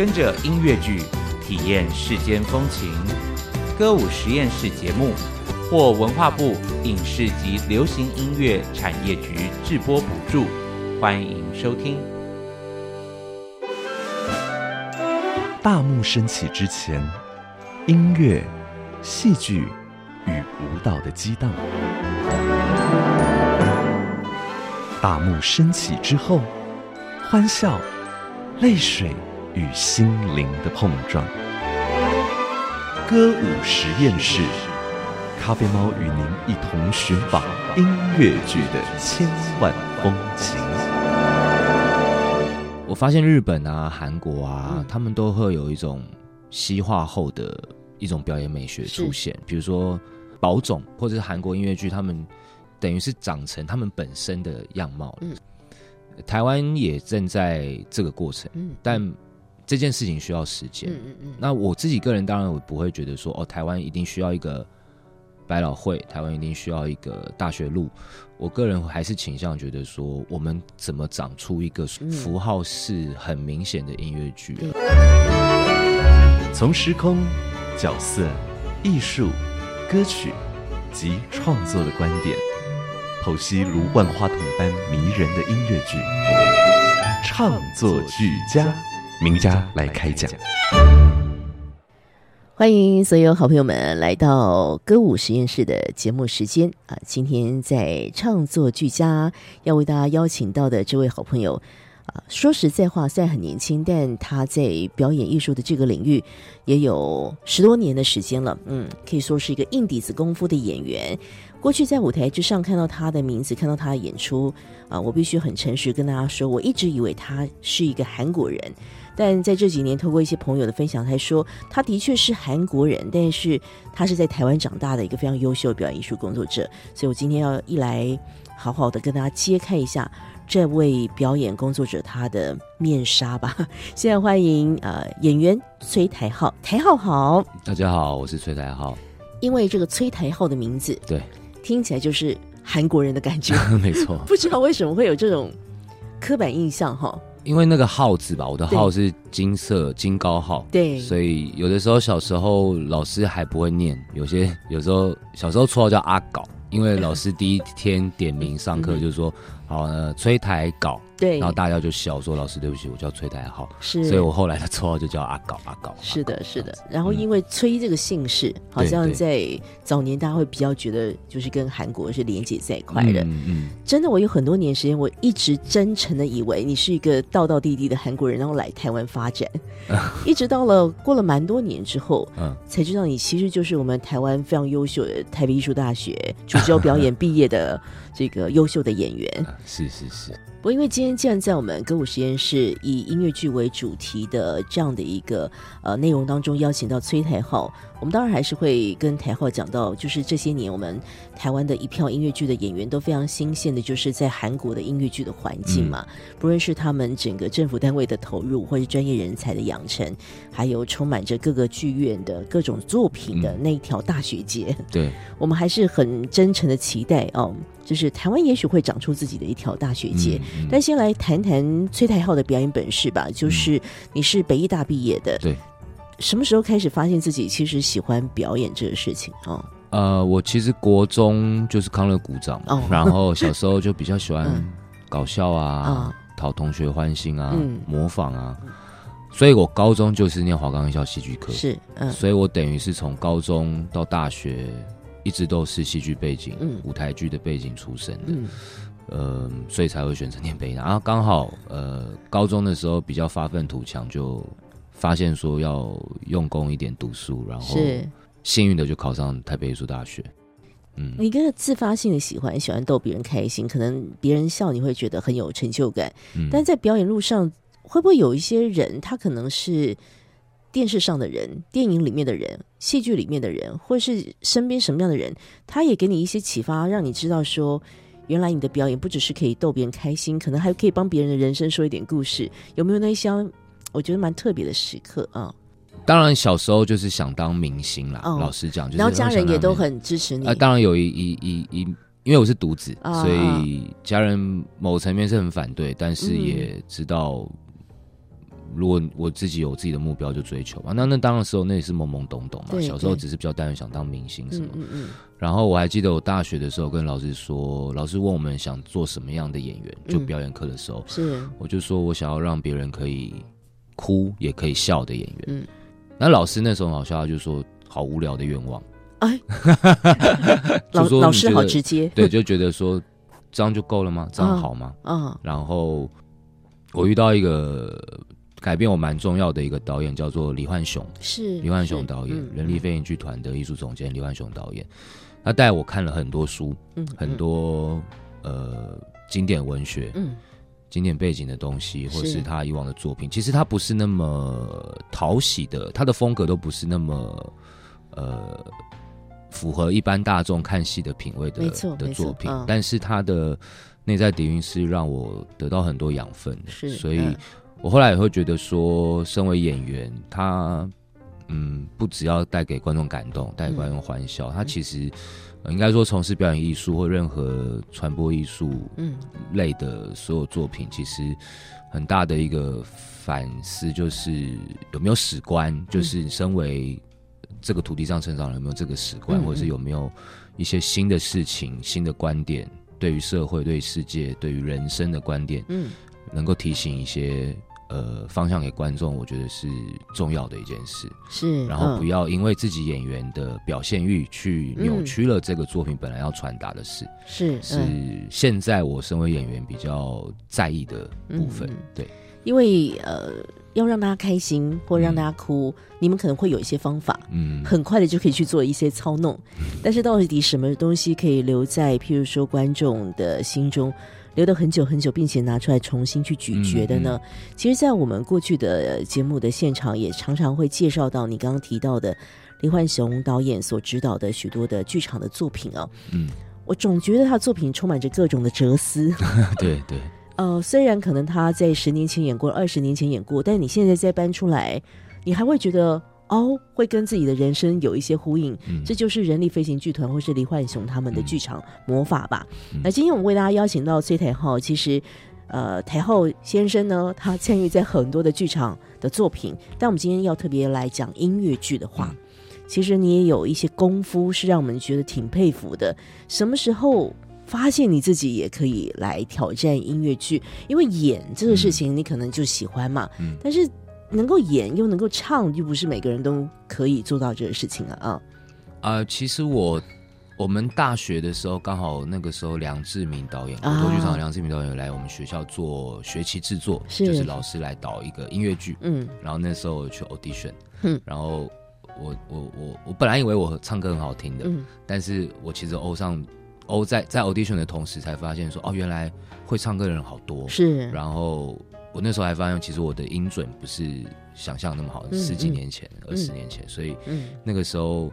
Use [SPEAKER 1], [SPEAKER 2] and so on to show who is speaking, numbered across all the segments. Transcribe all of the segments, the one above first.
[SPEAKER 1] 跟着音乐剧体验世间风情。歌舞实验室节目获文化部影视及流行音乐产业局制播补助，欢迎收听。
[SPEAKER 2] 大幕升起之前，音乐、戏剧与舞蹈的激荡；大幕升起之后，欢笑、泪水与心灵的碰撞。歌舞实验室，咖啡猫与您一同寻访音乐剧的千万风情。
[SPEAKER 3] 我发现日本啊、韩国啊，他们都会有一种西化后的一种表演美学出现，比如说宝冢或者是韩国音乐剧，他们等于是长成他们本身的样貌。嗯，台湾也正在这个过程，嗯，但这件事情需要时间。嗯嗯嗯。那我自己个人当然我不会觉得说，哦，台湾一定需要一个百老汇，台湾一定需要一个大学路。我个人还是倾向觉得说，我们怎么长出一个符号是很明显的音乐剧？
[SPEAKER 2] 从时空、角色、艺术、歌曲及创作的观点，剖析如万花筒般迷人的音乐剧，唱作俱佳，名家来开讲。
[SPEAKER 4] 欢迎所有好朋友们来到歌舞实验室的节目时间啊！今天在唱作俱佳，要为大家邀请到的这位好朋友啊，说实在话，虽然很年轻，但他在表演艺术的这个领域也有十多年的时间了。嗯，可以说是一个硬底子功夫的演员。过去在舞台之上看到他的名字，看到他的演出啊，我必须很诚实跟大家说，我一直以为他是一个韩国人。但在这几年，透过一些朋友的分享，他说他的确是韩国人，但是他是在台湾长大的一个非常优秀的表演艺术工作者。所以我今天要一来好好的跟大家揭开一下这位表演工作者他的面纱吧。现在欢迎呃演员崔台浩，台浩好，
[SPEAKER 3] 大家好，我是崔台浩。
[SPEAKER 4] 因为这个崔台浩的名字，
[SPEAKER 3] 对，
[SPEAKER 4] 听起来就是韩国人的感觉，
[SPEAKER 3] 没错。
[SPEAKER 4] 不知道为什么会有这种刻板印象哈。
[SPEAKER 3] 因为那个号子吧，我的号是金色金高号，
[SPEAKER 4] 对，
[SPEAKER 3] 所以有的时候小时候老师还不会念，有些有时候小时候绰号叫阿搞，因为 老师第一天点名上课就说。好，呢，崔台搞，
[SPEAKER 4] 对，
[SPEAKER 3] 然后大家就笑说：“老师，对不起，我叫崔台浩。”
[SPEAKER 4] 是，
[SPEAKER 3] 所以我后来的绰号就叫阿搞，阿搞。
[SPEAKER 4] 是的，是的。然后因为崔这个姓氏，好像在早年大家会比较觉得就是跟韩国是连接在一块的。嗯嗯。真的，我有很多年时间，我一直真诚的以为你是一个道道地地的韩国人，然后来台湾发展。一直到了过了蛮多年之后，嗯，才知道你其实就是我们台湾非常优秀的台北艺术大学主修表演毕业的。这个优秀的演员。
[SPEAKER 3] 是是是，
[SPEAKER 4] 不过因为今天既然在我们歌舞实验室以音乐剧为主题的这样的一个呃内容当中邀请到崔台浩，我们当然还是会跟台浩讲到，就是这些年我们台湾的一票音乐剧的演员都非常新鲜的，就是在韩国的音乐剧的环境嘛，不论是他们整个政府单位的投入，或是专业人才的养成，还有充满着各个剧院的各种作品的那一条大学街，
[SPEAKER 3] 对。
[SPEAKER 4] 我们还是很真诚的期待哦。就是台湾也许会长出自己的一条大学街，但先来谈谈崔台浩的表演本事吧。就是你是北艺大毕业的，
[SPEAKER 3] 对，
[SPEAKER 4] 什么时候开始发现自己其实喜欢表演这个事情？啊？
[SPEAKER 3] 呃，我其实国中就是康乐鼓掌，然后小时候就比较喜欢 搞笑啊，讨同学欢心啊，模仿啊，所以我高中就是念华冈艺校戏剧科，
[SPEAKER 4] 是，
[SPEAKER 3] 所以我等于是从高中到大学。一直都是戏剧背景、舞台剧的背景出身的，呃，所以才会选择念北大。然后刚好，呃，高中的时候比较发愤图强，就发现说要用功一点读书，然后幸运的就考上台北艺术大学。
[SPEAKER 4] 嗯，你跟自发性的喜欢，喜欢逗别人开心，可能别人笑你会觉得很有成就感。但在表演路上，会不会有一些人，他可能是？电视上的人、电影里面的人、戏剧里面的人，或是身边什么样的人，他也给你一些启发，让你知道说，原来你的表演不只是可以逗别人开心，可能还可以帮别人的人生说一点故事。有没有那些我觉得蛮特别的时刻啊？
[SPEAKER 3] 当然，小时候就是想当明星啦。老实讲，
[SPEAKER 4] 然后家人也都很支持你。
[SPEAKER 3] 啊，当然有一一一一，因为我是独子，所以家人某层面是很反对，但是也知道。如果我自己有自己的目标，就追求嘛。那那当的时候那也是懵懵懂懂嘛，小时候只是比较单纯想当明星什么。
[SPEAKER 4] 嗯嗯
[SPEAKER 3] 然后我还记得我大学的时候跟老师说，老师问我们想做什么样的演员，就
[SPEAKER 4] 嗯
[SPEAKER 3] 表演课的时候，
[SPEAKER 4] 是
[SPEAKER 3] 我就说我想要让别人可以哭也可以笑的演员。
[SPEAKER 4] 嗯
[SPEAKER 3] 那老师那时候好笑，他就说好无聊的愿望，
[SPEAKER 4] 哎，
[SPEAKER 3] 就
[SPEAKER 4] 老老师好直接，
[SPEAKER 3] 对，就觉得说这样就够了吗？这样
[SPEAKER 4] 嗯
[SPEAKER 3] 好吗？
[SPEAKER 4] 嗯
[SPEAKER 3] 然后我遇到一个改变我蛮重要的一个导演，叫做李焕雄。
[SPEAKER 4] 是
[SPEAKER 3] 李焕雄
[SPEAKER 4] 是。
[SPEAKER 3] 导演，
[SPEAKER 4] 嗯
[SPEAKER 3] 人力飞行剧团的艺术总监李焕雄导演，他带我看了很多书，
[SPEAKER 4] 嗯
[SPEAKER 3] 很多呃经典文学、
[SPEAKER 4] 嗯。
[SPEAKER 3] 经典背景的东西，或
[SPEAKER 4] 是
[SPEAKER 3] 是他以往的作品。其实他不是那么讨喜的，他的风格都不是那么呃符合一般大众看戏的品味的的作品。
[SPEAKER 4] 嗯，
[SPEAKER 3] 但是他的内在底蕴是让我得到很多养分的，
[SPEAKER 4] 是
[SPEAKER 3] 所以
[SPEAKER 4] 嗯
[SPEAKER 3] 我后来也会觉得说，身为演员，他嗯，不只要带给观众感动，带给观众欢笑，他其实、呃应该说从事表演艺术或任何传播艺术
[SPEAKER 4] 嗯。
[SPEAKER 3] 类的所有作品，其实很大的一个反思就是有没有史观，就是身为这个土地上成长有没有这个史观，
[SPEAKER 4] 嗯
[SPEAKER 3] 或者是有没有一些新的事情、新的观点，对于社会、对于世界、对于人生的观点，
[SPEAKER 4] 嗯。
[SPEAKER 3] 能够提醒一些呃方向给观众，我觉得是重要的一件事。
[SPEAKER 4] 是，
[SPEAKER 3] 然后不
[SPEAKER 4] 嗯
[SPEAKER 3] 要因为自己演员的表现欲去扭曲了这个作品本来要传达的事，
[SPEAKER 4] 是
[SPEAKER 3] 是
[SPEAKER 4] 嗯
[SPEAKER 3] 现在我身为演员比较在意的部分。对，
[SPEAKER 4] 因为呃要让大家开心或让大家哭，你们可能会有一些方法。
[SPEAKER 3] 嗯，
[SPEAKER 4] 很快的就可以去做一些操弄，但是到底什么东西可以留在譬如说观众的心中，留得很久很久，并且拿出来重新去咀嚼的呢？其实，在我们过去的呃节目的现场，也常常会介绍到你刚刚提到的李焕雄导演所指导的许多的剧场的作品啊。
[SPEAKER 3] 嗯，
[SPEAKER 4] 我总觉得他的作品充满着各种的哲思。
[SPEAKER 3] 对对，
[SPEAKER 4] 呃，虽然可能他在十年前演过，二十年前演过，但你现在再搬出来，你还会觉得哦，会跟自己的人生有一些呼应。
[SPEAKER 3] 嗯
[SPEAKER 4] 这就是人力飞行剧团或是李焕雄他们的剧场魔法吧。
[SPEAKER 3] 嗯
[SPEAKER 4] 那今天我们为大家邀请到崔台浩，其实。呃，台浩先生呢，他参与在很多的剧场的作品，但我们今天要特别来讲音乐剧的话，其实你也有一些功夫是让我们觉得挺佩服的。什么时候发现你自己也可以来挑战音乐剧？因为演这个事情你可能就喜欢嘛，
[SPEAKER 3] 嗯
[SPEAKER 4] 但是能够演又能够唱，又不是每个人都可以做到这个事情啊啊。
[SPEAKER 3] 啊、其实我我们大学的时候，刚好那个时候梁志明导演，
[SPEAKER 4] 啊
[SPEAKER 3] 国多剧场梁志明导演来我们学校做学期制作，
[SPEAKER 4] 是。
[SPEAKER 3] 就是老师来导一个音乐剧，
[SPEAKER 4] 嗯。
[SPEAKER 3] 然后那时候我去 audition，
[SPEAKER 4] 嗯。
[SPEAKER 3] 然后我我我我本来以为我唱歌很好听的，
[SPEAKER 4] 嗯。
[SPEAKER 3] 但是我其实欧上欧在在 audition 的同时才发现说，哦，原来会唱歌的人好多，
[SPEAKER 4] 是，
[SPEAKER 3] 然后我那时候还发现，其实我的音准不是想象那么好，
[SPEAKER 4] 嗯
[SPEAKER 3] 十几年前、二十年前，所以
[SPEAKER 4] 嗯。
[SPEAKER 3] 那个时候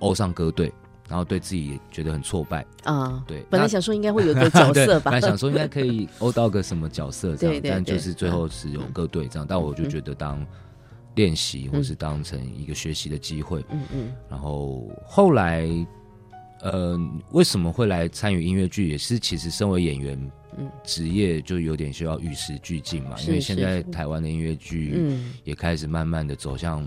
[SPEAKER 3] 欧上歌队，然后对自己也觉得很挫败，
[SPEAKER 4] 啊，
[SPEAKER 3] 对，
[SPEAKER 4] 本来想说应该会有个角色吧
[SPEAKER 3] 本来，想说应该可以欧到个什么角色这样，但就是最后是有歌队这样，但我就觉得当练习或是当成一个学习的机会，
[SPEAKER 4] 嗯嗯。
[SPEAKER 3] 然后后来，呃，为什么会来参与音乐剧？也是其实身为演员，
[SPEAKER 4] 嗯
[SPEAKER 3] 职业就有点需要与时俱进嘛。因为现在台湾的音乐剧
[SPEAKER 4] 嗯
[SPEAKER 3] 也开始慢慢的走向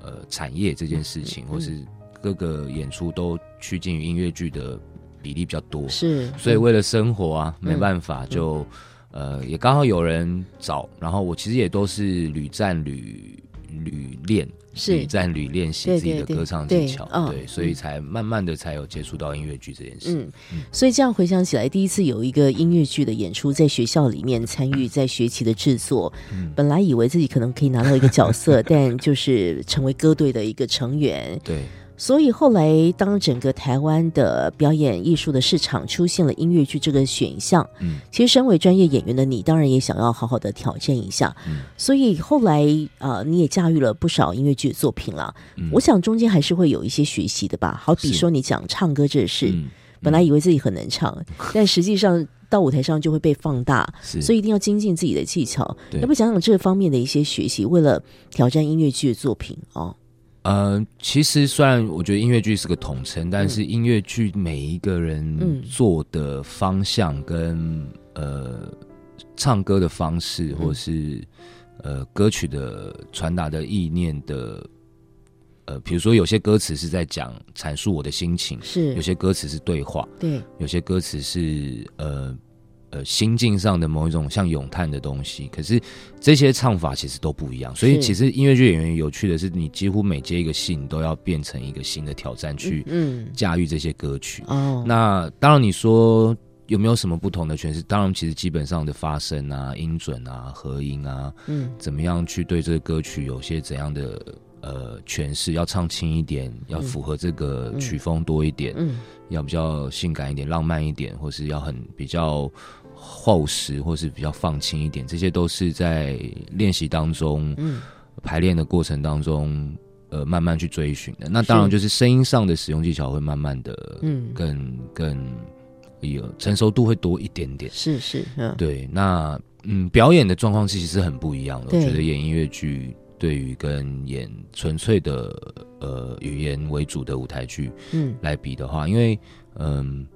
[SPEAKER 3] 呃产业这件事情，
[SPEAKER 4] 嗯
[SPEAKER 3] 或是各个演出都趋近于音乐剧的比例比较多。
[SPEAKER 4] 是，
[SPEAKER 3] 所以为了生活啊，
[SPEAKER 4] 嗯
[SPEAKER 3] 没办法，就呃也刚好有人找，然后我其实也都是屡战屡屡练，
[SPEAKER 4] 是
[SPEAKER 3] 屡战屡练习自己的歌唱技巧，
[SPEAKER 4] 嗯
[SPEAKER 3] 对，所以才慢慢的才有接触到音乐剧这件事。
[SPEAKER 4] 嗯，所以这样回想起来，第一次有一个音乐剧的演出，在学校里面参与在学期的制作，
[SPEAKER 3] 嗯。
[SPEAKER 4] 本来以为自己可能可以拿到一个角色，但就是成为歌队的一个成员。
[SPEAKER 3] 对，
[SPEAKER 4] 所以后来，当整个台湾的表演艺术的市场出现了音乐剧这个选项，
[SPEAKER 3] 嗯
[SPEAKER 4] 其实身为专业演员的你，当然也想要好好的挑战一下。
[SPEAKER 3] 嗯
[SPEAKER 4] 所以后来呃，你也驾驭了不少音乐剧的作品了。
[SPEAKER 3] 嗯
[SPEAKER 4] 我想中间还是会有一些学习的吧。好比说你讲唱歌这事，
[SPEAKER 3] 嗯
[SPEAKER 4] 本来以为自己很能唱，但实际上到舞台上就会被放大，所以一定要精进自己的技巧。
[SPEAKER 3] 对
[SPEAKER 4] 要不讲讲这方面的一些学习，为了挑战音乐剧的作品哦。
[SPEAKER 3] 呃，其实虽然我觉得音乐剧是个统称，但是音乐剧每一个
[SPEAKER 4] 嗯。
[SPEAKER 3] 人做的方向跟、呃唱歌的方式，或者是呃歌曲的传达的意念的，呃，比如说有些歌词是在讲阐述我的心情，
[SPEAKER 4] 是。
[SPEAKER 3] 有些歌词是对话，
[SPEAKER 4] 对，
[SPEAKER 3] 有些歌词是呃呃心境上的某一种像咏叹的东西，可是这些唱法其实都不一样。所以其实音乐剧演员有趣的是，你几乎每接一个戏，你都要变成一个新的挑战去
[SPEAKER 4] 嗯
[SPEAKER 3] 驾驭这些歌曲。
[SPEAKER 4] 哦，
[SPEAKER 3] 那当然，你说有没有什么不同的诠释？当然，其实基本上的发声啊、音准啊、和音啊，
[SPEAKER 4] 嗯
[SPEAKER 3] 怎么样去对这个歌曲有些怎样的呃诠释？要唱轻一点，要符合这个曲风多一点，
[SPEAKER 4] 嗯
[SPEAKER 3] 要比较性感一点、浪漫一点，或是要很比较厚实，或是比较放轻一点，这些都是在练习当中、
[SPEAKER 4] 嗯
[SPEAKER 3] 排练的过程当中，呃，慢慢去追寻的。那当然就是声音上的使用技巧会慢慢的，
[SPEAKER 4] 嗯，
[SPEAKER 3] 更更有成熟度会多一点点。
[SPEAKER 4] 是是嗯
[SPEAKER 3] 对，那嗯，表演的状况其实是很不一样的。我觉得演音乐剧对于跟演纯粹的呃语言为主的舞台剧
[SPEAKER 4] 嗯
[SPEAKER 3] 来比的话，因为嗯，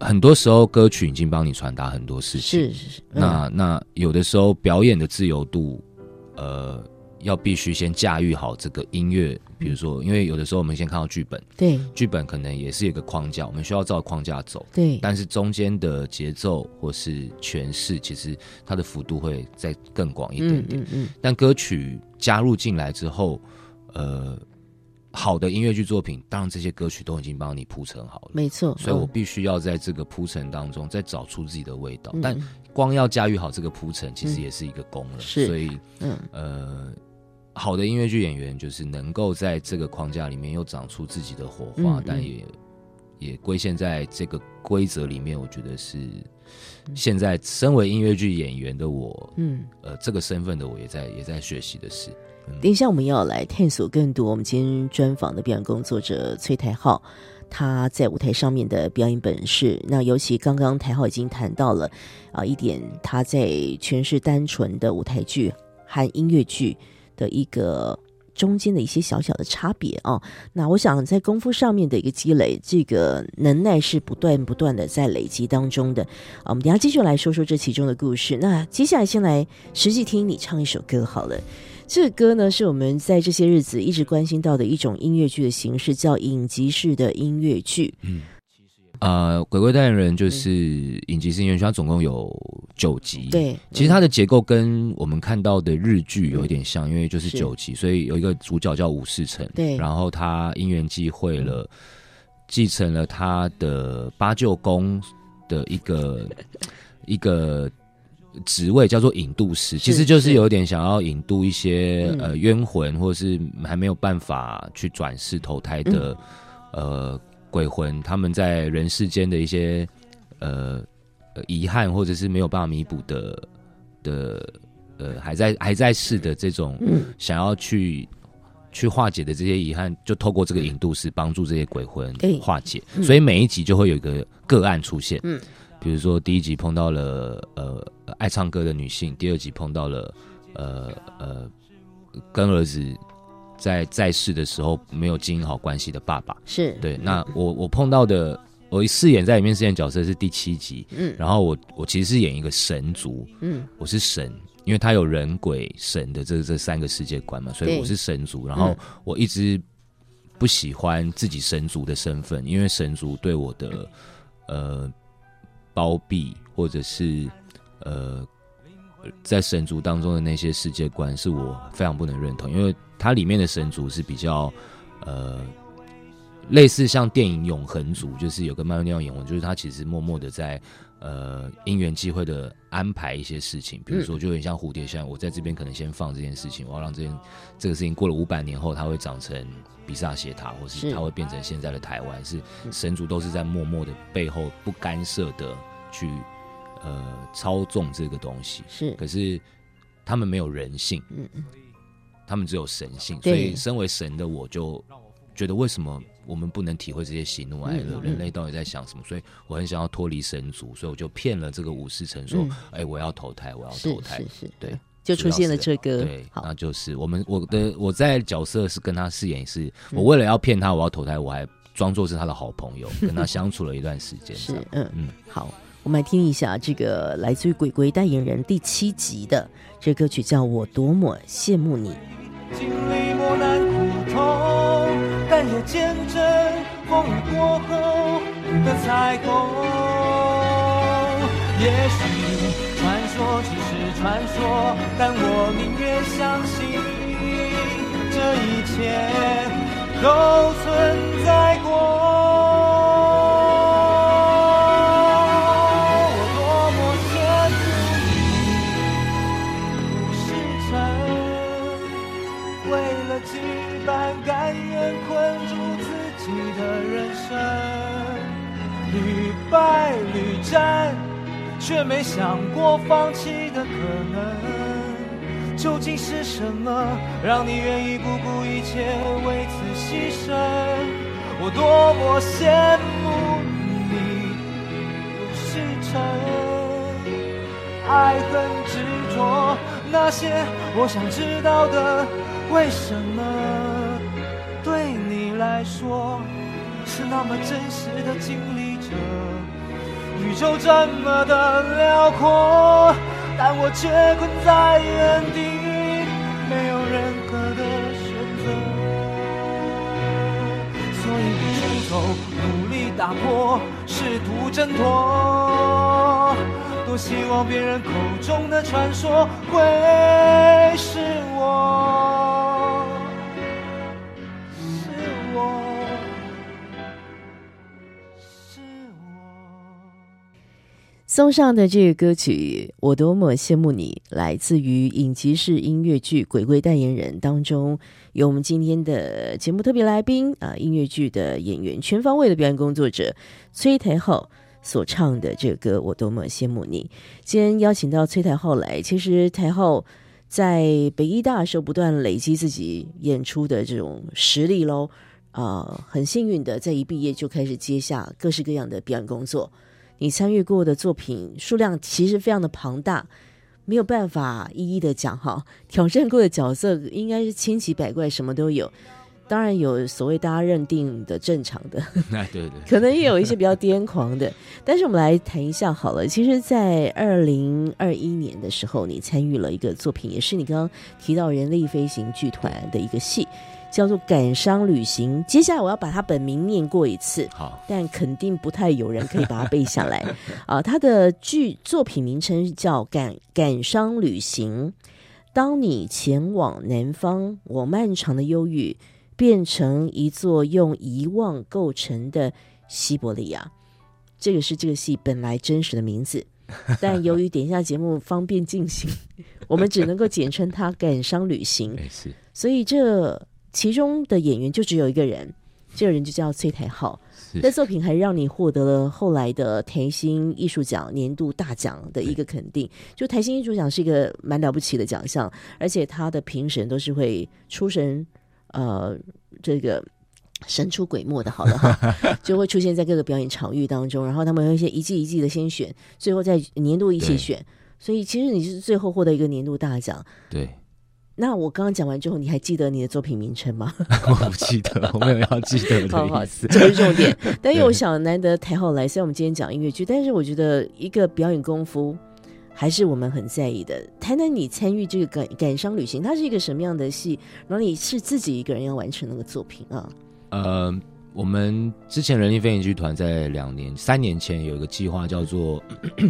[SPEAKER 3] 很多时候歌曲已经帮你传达很多事情。
[SPEAKER 4] 是是是，嗯
[SPEAKER 3] 那那有的时候表演的自由度，呃，要必须先驾驭好这个音乐。比如说，因为有的时候我们先看到剧本，
[SPEAKER 4] 对
[SPEAKER 3] 剧本可能也是有一个框架，我们需要照框架走。
[SPEAKER 4] 对
[SPEAKER 3] 但是中间的节奏或是诠释，其实它的幅度会再更广一点
[SPEAKER 4] 嗯
[SPEAKER 3] 点。
[SPEAKER 4] 嗯嗯
[SPEAKER 3] 但歌曲加入进来之后，呃，好的音乐剧作品，当然这些歌曲都已经帮你铺陈好了。
[SPEAKER 4] 没错，
[SPEAKER 3] 所以我
[SPEAKER 4] 嗯
[SPEAKER 3] 必须要在这个铺陈当中再找出自己的味道，
[SPEAKER 4] 嗯
[SPEAKER 3] 但光要驾驭好这个铺陈，其实也是一个功了。
[SPEAKER 4] 是
[SPEAKER 3] 所以
[SPEAKER 4] 嗯
[SPEAKER 3] 呃，好的音乐剧演员就是能够在这个框架里面又长出自己的火花，但也也归现在这个规则里面，我觉得是现在身为音乐剧演员的我，
[SPEAKER 4] 嗯。
[SPEAKER 3] 呃，这个身份的我也在也在学习的事。
[SPEAKER 4] 等一下，我们要来探索更多。我们今天专访的表演工作者崔台浩，他在舞台上面的表演本事。那尤其刚刚台浩已经谈到了啊、一点，他在诠释单纯的舞台剧和音乐剧的一个中间的一些小小的差别啊。那我想在功夫上面的一个积累，这个能耐是不断不断的在累积当中的。啊，我们等下继续来说说这其中的故事。那接下来先来实际听你唱一首歌好了。这个歌呢，是我们在这些日子一直关心到的一种音乐剧的形式，叫影集式的音乐剧。嗯。
[SPEAKER 3] 呃，鬼鬼代言人就是影集式音乐剧，它总共有九集。
[SPEAKER 4] 对，
[SPEAKER 3] 其实它的结构跟我们看到的日剧有一点像，因为就是
[SPEAKER 4] 是
[SPEAKER 3] 九集，所以有一个主角叫武士城，
[SPEAKER 4] 对。
[SPEAKER 3] 然后他因缘际会了，继承了他的八舅公的一个一个职位，叫做引渡师，其实就是。有点想要引渡一些、
[SPEAKER 4] 嗯。
[SPEAKER 3] 呃冤魂，或是还没有办法去转世投胎的、
[SPEAKER 4] 嗯。
[SPEAKER 3] 呃鬼魂，他们在人世间的一些呃呃遗憾，或者是没有办法弥补的的呃还在还在世的这种
[SPEAKER 4] 嗯。
[SPEAKER 3] 想要去去化解的这些遗憾，就透过这个引渡师帮助这些鬼魂化解。
[SPEAKER 4] 嗯。
[SPEAKER 3] 所以每一集就会有一个个案出现。
[SPEAKER 4] 嗯，
[SPEAKER 3] 比如说第一集碰到了呃爱唱歌的女性，第二集碰到了呃呃跟儿子在在世的时候没有经营好关系的爸爸。
[SPEAKER 4] 是
[SPEAKER 3] 对，那我我碰到的。我饰演在里面饰演角色是第七集，
[SPEAKER 4] 嗯
[SPEAKER 3] 然后我我其实是演一个神族，
[SPEAKER 4] 嗯
[SPEAKER 3] 我是神，因为他有人鬼神的这这三个世界观嘛，所以我是神族。然后
[SPEAKER 4] 嗯
[SPEAKER 3] 我一直不喜欢自己神族的身份，因为神族对我的呃包庇或者是呃在神族当中的那些世界观，是我非常不能认同，因为它里面的神族是比较呃。类似像电影《永恒族》，就是有个漫威电影《永恒》，就是他其实默默的在呃因缘际会的安排一些事情，比如说就有点像蝴蝶效应我在这边可能先放这件事情，我要让这件这个事情过了五百年后，它会长成比萨斜塔，或
[SPEAKER 4] 是
[SPEAKER 3] 是它会变成现在的台湾，是神族都是在默默的背后不干涉的去呃操纵这个东西，
[SPEAKER 4] 是。
[SPEAKER 3] 可是他们没有人性，
[SPEAKER 4] 嗯嗯。
[SPEAKER 3] 他们只有神性，所以身为神的我就觉得为什么我们不能体会这些喜怒哀乐？
[SPEAKER 4] 嗯嗯
[SPEAKER 3] 人类到底在想什么？所以我很想要脱离神族，所以我就骗了这个武士城说
[SPEAKER 4] 嗯：“
[SPEAKER 3] 哎、我要投胎，我要投胎。
[SPEAKER 4] 是是，
[SPEAKER 3] 对，
[SPEAKER 4] 就出现了这个。
[SPEAKER 3] 对，那就是我们我的我在角色是跟他饰演是，
[SPEAKER 4] 嗯。
[SPEAKER 3] 我为了要骗他我要投胎，我还装作是他的好朋友，跟他相处了一段时间。
[SPEAKER 4] 是嗯。
[SPEAKER 3] 嗯。
[SPEAKER 4] 好。我们来听一下这个来自于《鬼鬼代言人》第七集的这歌曲，叫《我多么羡慕你》。
[SPEAKER 5] 经历磨难苦痛，但也见证风雨过后的彩虹。也许传说只是传说，但我宁愿相信这一切都存在过。战，却没想过放弃的可能。究竟是什么让你愿意不顾一切为此牺牲？我多么羡慕你，不是真。爱恨执着，那些我想知道的，为什么对你来说是那么真实的经历着？宇宙这么的辽阔，但我却困在原地，没有任何的选择。所以不出走，努力打破，试图挣脱。多希望别人口中的传说会是我，
[SPEAKER 4] 送上的这个歌曲《我多么羡慕你》，来自于影集式音乐剧《鬼鬼代言人》当中，有我们今天的节目特别来宾啊，音乐剧的演员，全方位的表演工作者崔台浩所唱的这个歌《我多么羡慕你》。今天邀请到崔台浩来，其实台浩在北医大的时候不断累积自己演出的这种实力喽，啊、很幸运的在一毕业就开始接下各式各样的表演工作。你参与过的作品数量其实非常的庞大，没有办法一一的讲哈。挑战过的角色应该是千奇百怪，什么都有。当然有所谓大家认定的正常的，
[SPEAKER 3] 哎，对对，
[SPEAKER 4] 可能也有一些比较癫狂的。但是我们来谈一下好了。其实，在二零二一年的时候，你参与了一个作品，也是你刚刚提到人力飞行剧团的一个戏，叫做《感伤旅行》。接下来我要把它本名念过一次。
[SPEAKER 3] 好，
[SPEAKER 4] 但肯定不太有人可以把它背下来 啊！他的剧作品名称叫《感感伤旅行》。当你前往南方，我漫长的忧郁变成一座用遗忘构成的西伯利亚。这个是这个戏本来真实的名字，但由于点一下节目方便进行，我们只能够简称它《感伤旅行》。所以这其中的演员就只有一个人，这个人就叫崔台浩。
[SPEAKER 3] 是
[SPEAKER 4] 这作品还让你获得了后来的台新艺术奖年度大奖的一个肯定。就台新艺术奖是一个蛮了不起的奖项，而且他的评审都是会出神，呃，这个神出鬼没的，好了哈，就会出现在各个表演场域当中，然后他们会一些一季一季的先选，最后在年度一起选。所以其实你是最后获得一个年度大奖。
[SPEAKER 3] 对，
[SPEAKER 4] 那我刚刚讲完之后，你还记得你的作品名称吗？
[SPEAKER 3] 我不记得，我没有要记得
[SPEAKER 4] 好好
[SPEAKER 3] 的意，思。
[SPEAKER 4] 这是重点。但因为我想难得台后来，虽然我们今天讲音乐剧，但是我觉得一个表演功夫还是我们很在意的。谈谈你参与这个感感伤旅行，它是一个什么样的戏？然后你是自己一个人要完成那个作品啊？
[SPEAKER 3] 呃，我们之前人力飞行剧团在两年、三年前有一个计划叫做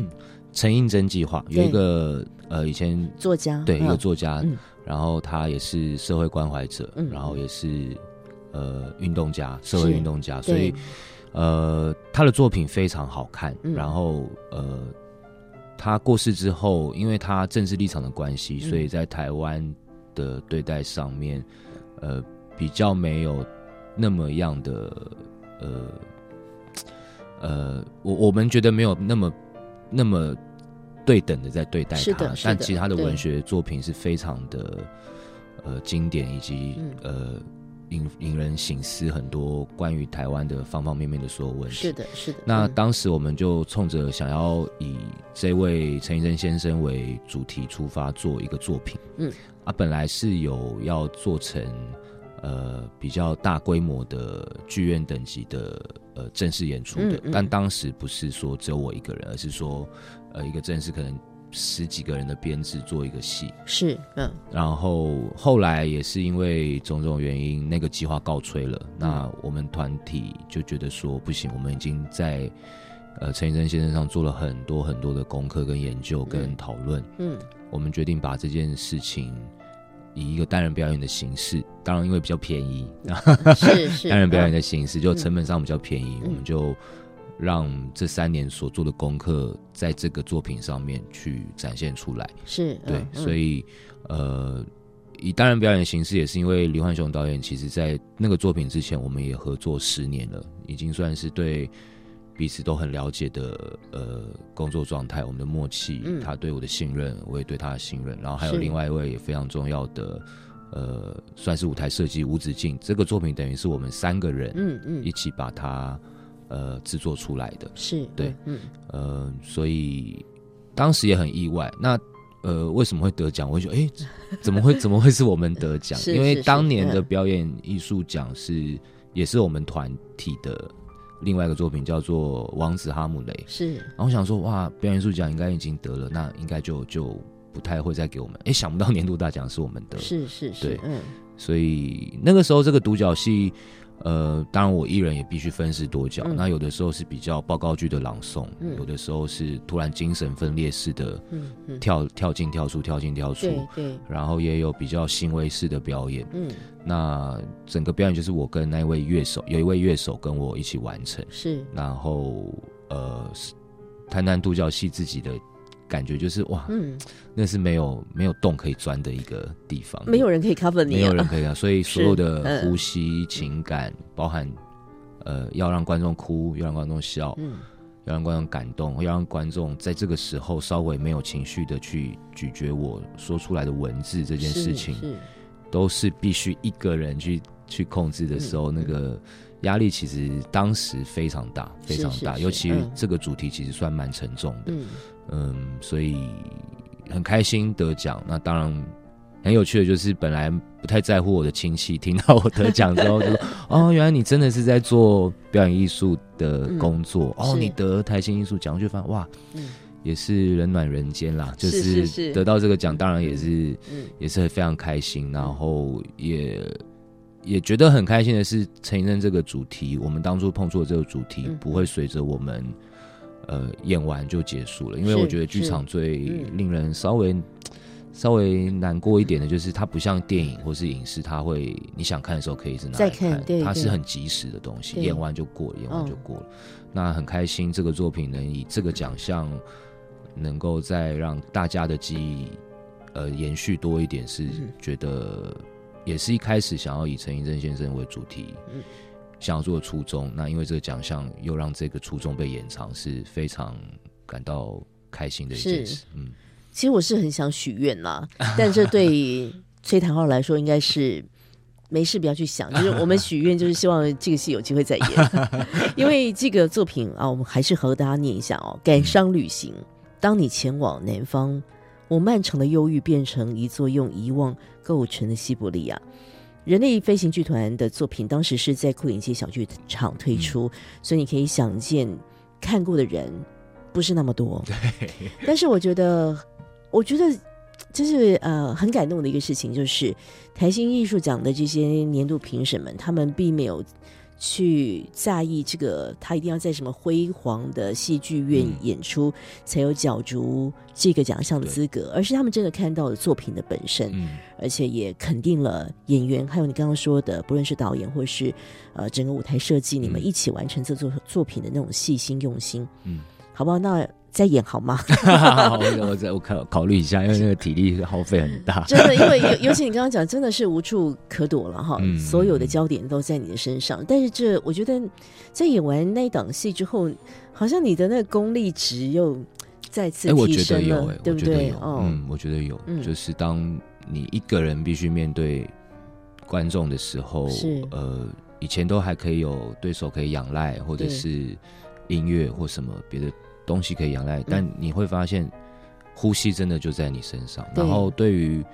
[SPEAKER 3] 陈映真计划，有一个呃以前
[SPEAKER 4] 作家
[SPEAKER 3] 对一个
[SPEAKER 4] 嗯
[SPEAKER 3] 作家，
[SPEAKER 4] 嗯
[SPEAKER 3] 然后他也是社会关怀者，
[SPEAKER 4] 嗯。
[SPEAKER 3] 然后也是呃运动家，社会运动家，所以呃他的作品非常好看，
[SPEAKER 4] 嗯。
[SPEAKER 3] 然后呃他过世之后，因为他政治立场的关系，
[SPEAKER 4] 嗯。
[SPEAKER 3] 所以在台湾的对待上面，呃比较没有那么样的呃呃，我我们觉得没有那么那么对等的在对待他但其他的文学作品是非常的呃经典，以及、
[SPEAKER 4] 嗯
[SPEAKER 3] 呃引引人醒思很多关于台湾的方方面面的所有问题。
[SPEAKER 4] 是的，是的。嗯
[SPEAKER 3] 那当时我们就冲着想要以这位陈医生先生为主题出发做一个作品，
[SPEAKER 4] 嗯，
[SPEAKER 3] 啊，本来是有要做成呃比较大规模的剧院等级的呃正式演出的，
[SPEAKER 4] 嗯嗯
[SPEAKER 3] 但当时不是说只有我一个人，而是说呃一个正式可能十几个人的编制做一个戏，
[SPEAKER 4] 是，嗯。
[SPEAKER 3] 然后后来也是因为种种原因，那个计划告吹了。那我们团体就觉得说不行，我们已经在呃陈以真先生上做了很多很多的功课跟研究跟讨论，
[SPEAKER 4] 嗯。
[SPEAKER 3] 我们决定把这件事情以一个单人表演的形式，当然因为比较便宜，
[SPEAKER 4] 是 是，
[SPEAKER 3] 单人表演
[SPEAKER 4] 嗯。
[SPEAKER 3] 的形式就成本上比较便宜，
[SPEAKER 4] 嗯
[SPEAKER 3] 我们就让这三年所做的功课在这个作品上面去展现出来。
[SPEAKER 4] 是，
[SPEAKER 3] 对，
[SPEAKER 4] 嗯
[SPEAKER 3] 所以呃，以当然表演的形式，也是因为李焕雄导演，其实在那个作品之前，我们也合作十年了，已经算是对彼此都很了解的呃工作状态，我们的默契，
[SPEAKER 4] 嗯
[SPEAKER 3] 他对我的信任，我也对他的信任，然后还有另外一位也非常重要的。呃，算是舞台设计吴子敬，这个作品等于是我们三个人
[SPEAKER 4] 嗯嗯
[SPEAKER 3] 一起把它呃制作出来的。
[SPEAKER 4] 是，
[SPEAKER 3] 对
[SPEAKER 4] 嗯
[SPEAKER 3] 呃，所以当时也很意外。那呃，为什么会得奖？我会觉得，哎、怎么会怎么会是我们得奖？因为当年的
[SPEAKER 4] 嗯
[SPEAKER 3] 表演艺术奖是也是我们团体的另外一个作品，叫做《王子哈姆雷》。
[SPEAKER 4] 是，
[SPEAKER 3] 然后我想说，哇，表演艺术奖应该已经得了，那应该就就不太会再给我们。哎，想不到年度大奖是我们得，
[SPEAKER 4] 是是是
[SPEAKER 3] 对，
[SPEAKER 4] 嗯
[SPEAKER 3] 所以那个时候这个独角戏，呃，当然我艺人也必须分饰多角。
[SPEAKER 4] 嗯
[SPEAKER 3] 那有的时候是比较报告剧的朗诵，
[SPEAKER 4] 嗯
[SPEAKER 3] 有的时候是突然精神分裂式的跳跳进跳出跳进跳出，然后也有比较行为式的表演。
[SPEAKER 4] 嗯
[SPEAKER 3] 那整个表演就是我跟那位乐手，有一位乐手跟我一起完成。
[SPEAKER 4] 是，
[SPEAKER 3] 然后呃，是谈谈独角戏自己的感觉就是哇，
[SPEAKER 4] 嗯，
[SPEAKER 3] 那是没有没有洞可以钻的一个地方，
[SPEAKER 4] 没有人可以 cover 你、啊，
[SPEAKER 3] 没有人可以啊，所以所有的
[SPEAKER 4] 嗯。
[SPEAKER 3] 呼吸、情感，包含呃要让观众哭，要让观众笑，
[SPEAKER 4] 嗯。
[SPEAKER 3] 要让观众感动，要让观众在这个时候稍微没有情绪的去咀嚼我说出来的文字这件事情，
[SPEAKER 4] 是。是
[SPEAKER 3] 都是必须一个人去去控制的时候，
[SPEAKER 4] 嗯。
[SPEAKER 3] 那个压力其实当时非常大，非常大，
[SPEAKER 4] 是是。
[SPEAKER 3] 尤其
[SPEAKER 4] 嗯。
[SPEAKER 3] 这个主题其实算蛮沉重的，
[SPEAKER 4] 嗯
[SPEAKER 3] 嗯，所以很开心得奖。那当然很有趣的就是，本来不太在乎我的亲戚，听到我得奖之后就说：“ 哦，原来你真的是在做表演艺术的工作、哦，你得台新艺术奖，我就发现哇，
[SPEAKER 4] 嗯
[SPEAKER 3] 也是人暖人间啦，就是得到这个奖，当然也是
[SPEAKER 4] 嗯
[SPEAKER 3] 也是非常开心，然后也。”也觉得很开心的是，陈奕迅这个主题，我们当初碰触的这个主题
[SPEAKER 4] 嗯，
[SPEAKER 3] 不会随着我们呃演完就结束了，因为我觉得剧场最
[SPEAKER 4] 嗯。
[SPEAKER 3] 令人稍微、稍微难过一点的，就是它不像电影或是影视，它会你想看的时候可以一直拿
[SPEAKER 4] 再
[SPEAKER 3] 来
[SPEAKER 4] 看。对
[SPEAKER 3] 它是很及时的东西，演完就过了，演完就
[SPEAKER 4] 嗯
[SPEAKER 3] 过了。那很开心，这个作品能以这个奖项能够再让大家的记忆呃延续多一点，是
[SPEAKER 4] 嗯。
[SPEAKER 3] 觉得也是一开始想要以陈奕正先生为主题。
[SPEAKER 4] 嗯
[SPEAKER 3] 想要做的初衷，那因为这个奖项又让这个初衷被延长，是非常感到开心的一件事。嗯，
[SPEAKER 4] 其实我是很想许愿啦，但这对于崔谭浩来说，应该是没事不要去想。就是我们许愿，就是希望这个戏有机会再演，因为这个作品啊，我们还是和大家念一下哦。感伤旅行，当你前往南方，我漫长的忧郁变成一座用遗忘构成的西伯利亚。人类飞行剧团的作品当时是在酷影街小剧场推出，所以你可以想见看过的人不是那么多。对但是我觉得，我觉得就是呃很感动的一个事情，就是台新艺术奖的这些年度评审们，他们并没有去在意这个他一定要在什么辉煌的戏剧院
[SPEAKER 3] 嗯
[SPEAKER 4] 演出、才有角逐这个奖项的资格，而是他们真的看到了作品的本身。
[SPEAKER 3] 嗯，
[SPEAKER 4] 而且也肯定了演员，还有你刚刚说的，不论是导演或是呃整个舞台设计，你们
[SPEAKER 3] 嗯
[SPEAKER 4] 一起完成这作作品的那种细心用心，
[SPEAKER 3] 嗯，
[SPEAKER 4] 好不好？那再演好吗？
[SPEAKER 3] 我我再我考考虑一下，因为那个体力耗费很大。
[SPEAKER 4] 真的，因为尤尤其你刚刚讲，真的是无处可躲了哈，
[SPEAKER 3] 嗯
[SPEAKER 4] 所有的焦点都在你的身上。但是这，我觉得在演完那一档戏之后，好像你的那个功力值又再次
[SPEAKER 3] 哎，我
[SPEAKER 4] 提
[SPEAKER 3] 觉得有，
[SPEAKER 4] 升了，
[SPEAKER 3] 哎，
[SPEAKER 4] 对不对？
[SPEAKER 3] 我觉得有，
[SPEAKER 4] 哦，
[SPEAKER 3] 嗯，我觉得有，
[SPEAKER 4] 嗯
[SPEAKER 3] 就是当你一个人必须面对观众的时候
[SPEAKER 4] 是，
[SPEAKER 3] 呃，以前都还可以有对手可以仰赖，或者是音乐或什么别的东西可以仰
[SPEAKER 4] 嗯
[SPEAKER 3] 赖，但你会发现呼吸真的就在你身上。然后对于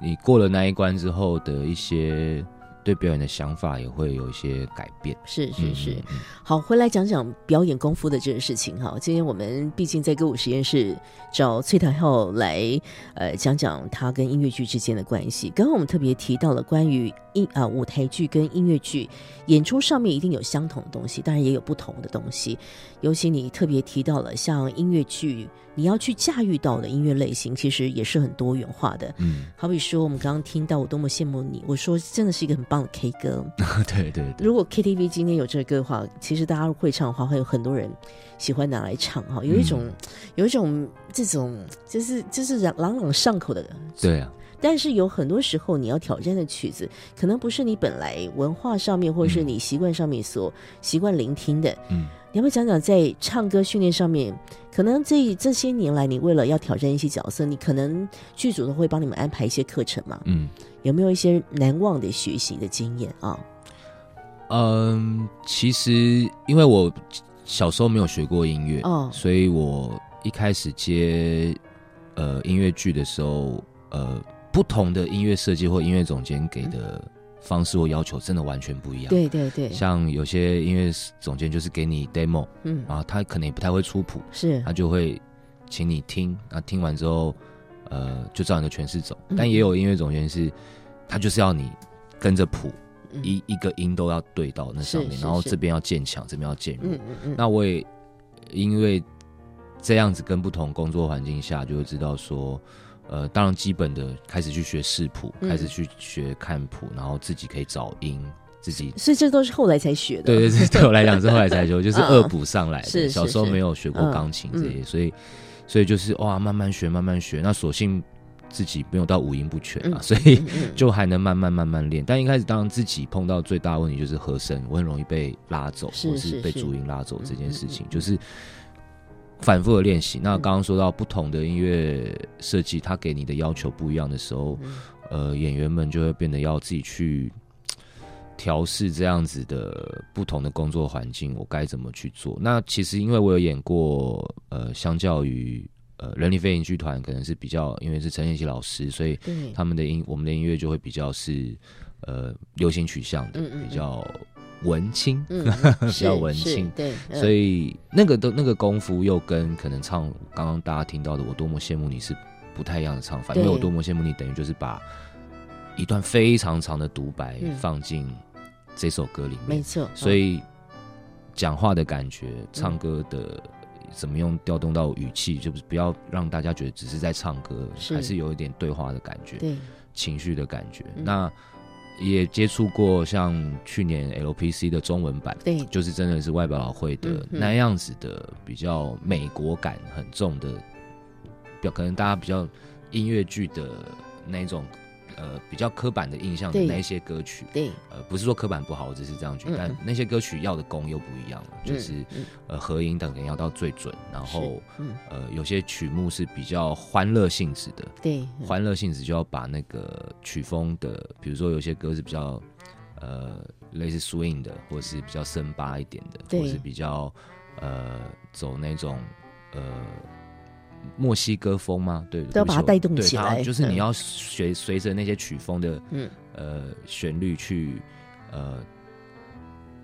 [SPEAKER 3] 你过了那一关之后的一些对表演的想法也会有一些改变。
[SPEAKER 4] 是是是。
[SPEAKER 3] 嗯嗯
[SPEAKER 4] 好，回来讲讲表演功夫的这个事情哈。今天我们毕竟在歌舞实验室找崔台浩来，呃，讲讲他跟音乐剧之间的关系。刚刚我们特别提到了关于音啊、舞台剧跟音乐剧演出上面一定有相同的东西，当然也有不同的东西。尤其你特别提到了像音乐剧，你要去驾驭到的音乐类型，其实也是很多元化的。
[SPEAKER 3] 嗯，
[SPEAKER 4] 好比说，我们刚刚听到我多么羡慕你，我说真的是一个很棒的 K 歌。
[SPEAKER 3] 嗯 对对对，
[SPEAKER 4] 如果 KTV 今天有这个歌的话，其实大家会唱的话，会有很多人喜欢拿来唱哈，有一种、有一种这种就是就是朗朗朗上口的。
[SPEAKER 3] 对啊，
[SPEAKER 4] 但是有很多时候你要挑战的曲子，可能不是你本来文化上面或者是你习惯上面所习惯聆听的。
[SPEAKER 3] 嗯。
[SPEAKER 4] 你要不要讲讲在唱歌训练上面，可能这这些年来，你为了要挑战一些角色，你可能剧组都会帮你们安排一些课程嘛？
[SPEAKER 3] 嗯
[SPEAKER 4] 有没有一些难忘的学习的经验啊？
[SPEAKER 3] 嗯，其实因为我小时候没有学过音乐，
[SPEAKER 4] 哦
[SPEAKER 3] 所以我一开始接呃音乐剧的时候，呃，不同的音乐设计或音乐总监给的方式或要求真的完全不一样。，
[SPEAKER 4] 对对对，
[SPEAKER 3] 像有些音乐总监就是给你 demo，
[SPEAKER 4] 嗯，
[SPEAKER 3] 然后他可能也不太会出谱，
[SPEAKER 4] 是。
[SPEAKER 3] 他就会请你听，那听完之后，呃，就照你的诠释走。
[SPEAKER 4] 嗯。
[SPEAKER 3] 但也有音乐总监是，他就是要你跟着谱，
[SPEAKER 4] 嗯。
[SPEAKER 3] 一一个音都要对到那上面，然后这边要渐强，这边要渐弱。
[SPEAKER 4] 嗯嗯嗯，
[SPEAKER 3] 那我也因为这样子跟不同工作环境下，就会知道说，呃，当然基本的开始去学视谱，
[SPEAKER 4] 嗯
[SPEAKER 3] 开始去学看谱，然后自己可以找音，自己。
[SPEAKER 4] 所以这都是后来才学的。
[SPEAKER 3] 对对对，对我来讲是后来才学，就是
[SPEAKER 4] 嗯
[SPEAKER 3] 恶补上来的。小时候没有学过
[SPEAKER 4] 嗯
[SPEAKER 3] 钢琴这些，
[SPEAKER 4] 嗯
[SPEAKER 3] 所以所以就是哇，慢慢学，慢慢学。那索性自己没有到五音不全啊，
[SPEAKER 4] 嗯
[SPEAKER 3] 所以 就还能慢慢慢慢练。但一开始当然自己碰到最大的问题就是和声，我很容易被拉走，或
[SPEAKER 4] 是是是
[SPEAKER 3] 是被主音拉走这件事情就是反复的练习。那刚刚说到不同的音乐设计，它给你的要求不一样的时候，
[SPEAKER 4] 嗯
[SPEAKER 3] 呃，演员们就会变得要自己去调试这样子的不同的工作环境，我该怎么去做？那其实因为我有演过，呃，相较于呃人力飞行剧团，可能是比较因为是陈彦希老师，所以，他们的音我们的音乐就会比较是呃流行取向的，
[SPEAKER 4] 嗯嗯嗯
[SPEAKER 3] 比较文青。
[SPEAKER 4] 嗯
[SPEAKER 3] 比较文青。
[SPEAKER 4] 对，嗯。
[SPEAKER 3] 所以那个的那个功夫又跟可能唱刚刚大家听到的“我多么羡慕你”是不太一样的唱法，因为我多么羡慕你等于就是把一段非常长的独白
[SPEAKER 4] 嗯。
[SPEAKER 3] 放进这首歌里面，
[SPEAKER 4] 没错，
[SPEAKER 3] 所以讲话的感觉、唱歌的怎么用调动到语气，就是不要让大家觉得只是在唱歌，
[SPEAKER 4] 是。
[SPEAKER 3] 还是有一点对话的感觉
[SPEAKER 4] 嗯、，对，
[SPEAKER 3] 情绪的感觉。
[SPEAKER 4] 嗯。
[SPEAKER 3] 那也接触过像去年 LPC 的中文版，
[SPEAKER 4] 对，
[SPEAKER 3] 就是真的是外表老会的那样子的比较美国感很重的，表可能大家比较音乐剧的那种呃比较刻板的印象的那一些歌曲，
[SPEAKER 4] 对，
[SPEAKER 3] 呃不是说刻板不好，我只是这样觉得，
[SPEAKER 4] 嗯。
[SPEAKER 3] 但那些歌曲要的功又不一样了，就是呃和音等可能要到最准，然后呃有些曲目是比较欢乐性质的，
[SPEAKER 4] 对，嗯。
[SPEAKER 3] 欢乐性质就要把那个曲风的，比如说有些歌是比较呃类似 swing 的，或是比较森巴一点的，
[SPEAKER 4] 对。
[SPEAKER 3] 或是比较呃走那种呃墨西哥风吗？对，
[SPEAKER 4] 都要把它带动
[SPEAKER 3] 起
[SPEAKER 4] 来
[SPEAKER 3] 就是你要随随着那些曲风的
[SPEAKER 4] 嗯
[SPEAKER 3] 呃旋律去呃。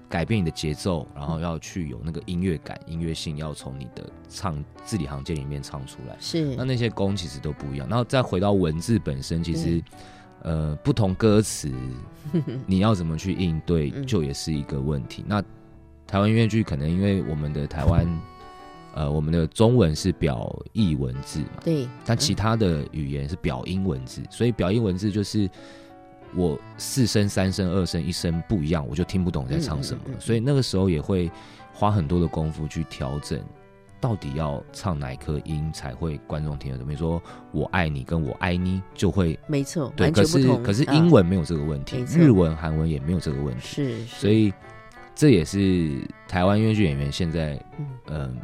[SPEAKER 3] 改变你的节奏，然后要去有那个音乐感、音乐性，要从你的唱字里行间里面唱出来。
[SPEAKER 4] 是
[SPEAKER 3] 那那些功其实都不一样。然后再回到文字本身，其实呃不同歌词 你要怎么去应对
[SPEAKER 4] 嗯，
[SPEAKER 3] 就也是一个问题。那台湾音乐剧可能因为我们的台湾呃我们的中文是表意文字嘛，
[SPEAKER 4] 对，
[SPEAKER 3] 但其他的语言是表音文字，所以表音文字就是。我四声、三声、二声、一声不一样，我就听不懂在唱什么。
[SPEAKER 4] 嗯嗯嗯嗯
[SPEAKER 3] 所以那个时候也会花很多的功夫去调整，到底要唱哪一颗音才会观众听得懂。比如说“我爱你”跟我爱你就会
[SPEAKER 4] 没错，
[SPEAKER 3] 对，可是。可是
[SPEAKER 4] 啊
[SPEAKER 3] 英文没有这个问题日文、韩文也没有这个问题，
[SPEAKER 4] 是，是
[SPEAKER 3] 所以这也是台湾音乐剧演员现在
[SPEAKER 4] 嗯
[SPEAKER 3] 嗯。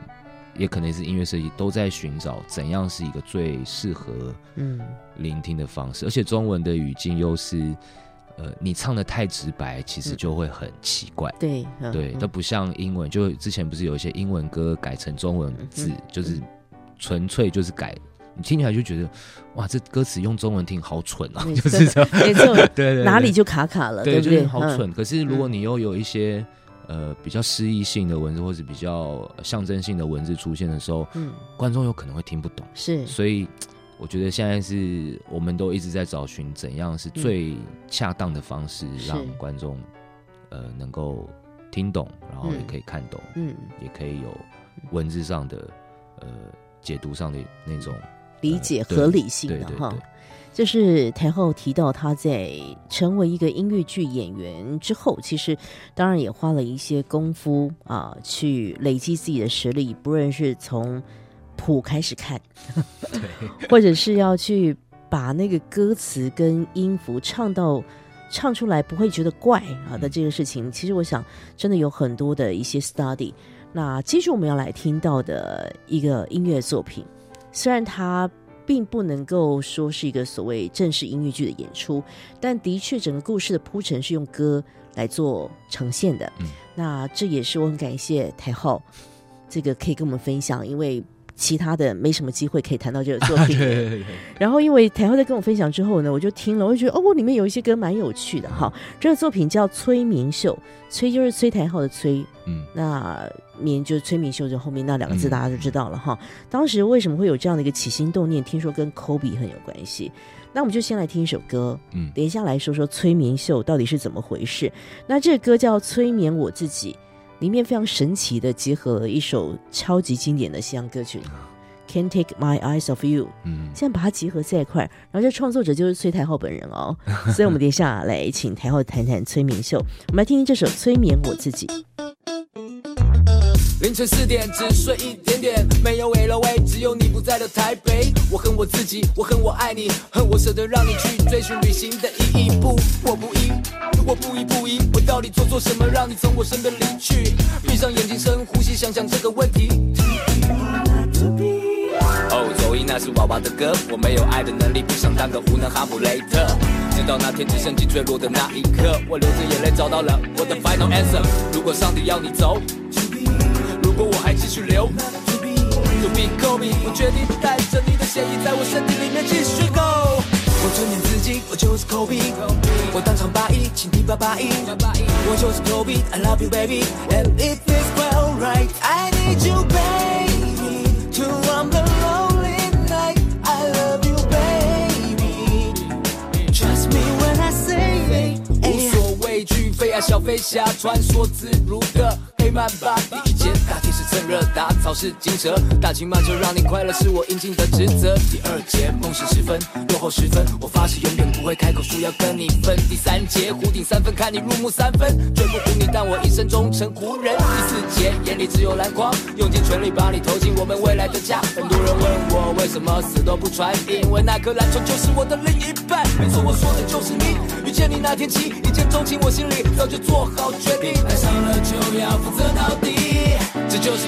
[SPEAKER 3] 也可能是音乐设计都在寻找怎样是一个最适合
[SPEAKER 4] 嗯
[SPEAKER 3] 聆听的方式，而且中文的语境又是，呃，你唱的太直白，其实
[SPEAKER 4] 嗯
[SPEAKER 3] 就会很奇怪。
[SPEAKER 4] 对嗯
[SPEAKER 3] 对，
[SPEAKER 4] 嗯
[SPEAKER 3] 都不像英文，就之前不是有一些英文歌改成中文字，
[SPEAKER 4] 嗯
[SPEAKER 3] 就是纯粹就是改你听起来就觉得哇，这歌词用中文听好蠢啊，就是这样，
[SPEAKER 4] 没错，
[SPEAKER 3] 对对对
[SPEAKER 4] 哪里就卡卡了，
[SPEAKER 3] 对，
[SPEAKER 4] 不对？
[SPEAKER 3] 就是好
[SPEAKER 4] 嗯
[SPEAKER 3] 蠢。可是如果你又有一些呃比较诗意性的文字，或者比较象征性的文字出现的时候，
[SPEAKER 4] 嗯，
[SPEAKER 3] 观众有可能会听不懂。
[SPEAKER 4] 是。
[SPEAKER 3] 所以我觉得现在是我们都一直在找寻怎样是最恰当的方式，让观众呃能够听懂，然后也
[SPEAKER 4] 嗯
[SPEAKER 3] 可以看懂，
[SPEAKER 4] 嗯，
[SPEAKER 3] 也可以有文字上的呃解读上的那种
[SPEAKER 4] 理解
[SPEAKER 3] 对
[SPEAKER 4] 合理性的哈
[SPEAKER 3] 对对对。
[SPEAKER 4] 这是台后提到他在成为一个音乐剧演员之后，其实当然也花了一些功夫啊，去累积自己的实力，不论是从谱开始看，或者是要去把那个歌词跟音符唱到唱出来不会觉得怪啊的这个事情，其实我想真的有很多的一些 study。那接着我们要来听到的一个音乐作品，虽然它并不能够说是一个所谓正式音乐剧的演出，但的确整个故事的铺陈是用歌来做呈现的。
[SPEAKER 3] 嗯
[SPEAKER 4] 那这也是我很感谢台后，这个可以跟我们分享，因为其他的没什么机会可以谈到这个作品。
[SPEAKER 3] 对对对对
[SPEAKER 4] 然后因为台后在跟我分享之后呢，我就听了，我就觉得哦，里面有一些歌蛮有趣的哈。这个作品叫《催眠秀》，催就是崔台浩的催，
[SPEAKER 3] 嗯
[SPEAKER 4] 那眠就是催眠秀，就后面那两个字
[SPEAKER 3] 嗯
[SPEAKER 4] 大家就知道了哈。当时为什么会有这样的一个起心动念？听说跟 Kobe 很有关系。那我们就先来听一首歌，
[SPEAKER 3] 嗯
[SPEAKER 4] 等一下来说说催眠秀到底是怎么回事。那这个歌叫《催眠我自己》，里面非常神奇的结合了一首超级经典的西洋歌曲《Can't Take My Eyes Off You》。
[SPEAKER 3] 嗯，
[SPEAKER 4] 现在把它结合在一块，然后这创作者就是崔太浩本人哦，所以我们等一下来请台浩谈谈催眠秀，我们来听听这首《催眠我自己》。
[SPEAKER 6] 凌晨四点，只睡一点点，没有 LV，只有你不在的台北。我恨我自己，我恨我爱你，恨我舍得让你去追寻旅行的意义。不，我不依，我不依不依，我到底做错什么让你从我身边离去？闭上眼睛，深呼吸，想想这个问题。哦，走音那是娃娃的歌，我没有爱的能力，不想当个无能哈姆雷特。直到那天直升机坠落的那一刻，我流着眼泪找到了我的 final answer。如果上帝要你走，继续留，To be Kobe，我决定带着你的血液在我身体里面继续 go。我催眠自己，我就是 Kobe，我当场八一，请听八八一，我就是 Kobe，I love you baby，and it feels quite alright。I need you baby to run the lonely night。I love you baby。Trust me when I say it。无所畏惧，飞啊小飞侠，穿梭自如的黑曼巴。第一节大题是趁热打草是金蛇，大情骂就让你快乐是我应尽的职责。第二节梦醒时分，落后十分，我发誓永远不会开口说要跟你分。第三节湖顶三分，看你入木三分，绝不服你，但我一生忠诚湖人。第四节眼里只有篮筐，用尽全力把你投进我们未来的家。很多人问我为什么死都不传，因为那颗篮球就是我的另一半。没错，我说的就是你。遇见你那天起，一见钟情，我心里早就做好决定，爱上了就要负责到底，这就是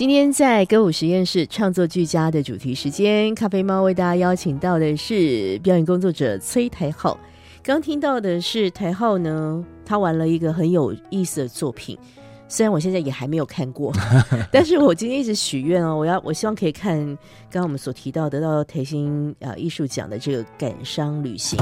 [SPEAKER 4] 今天在歌舞实验室创作俱佳的主题时间，咖啡猫为大家邀请到的是表演工作者崔台浩。刚听到的是台浩呢，他玩了一个很有意思的作品，虽然我现在也还没有看过，但是我今天一直许愿哦，我要我希望可以看刚刚我们所提到得到台新啊艺术奖的这个感伤旅行，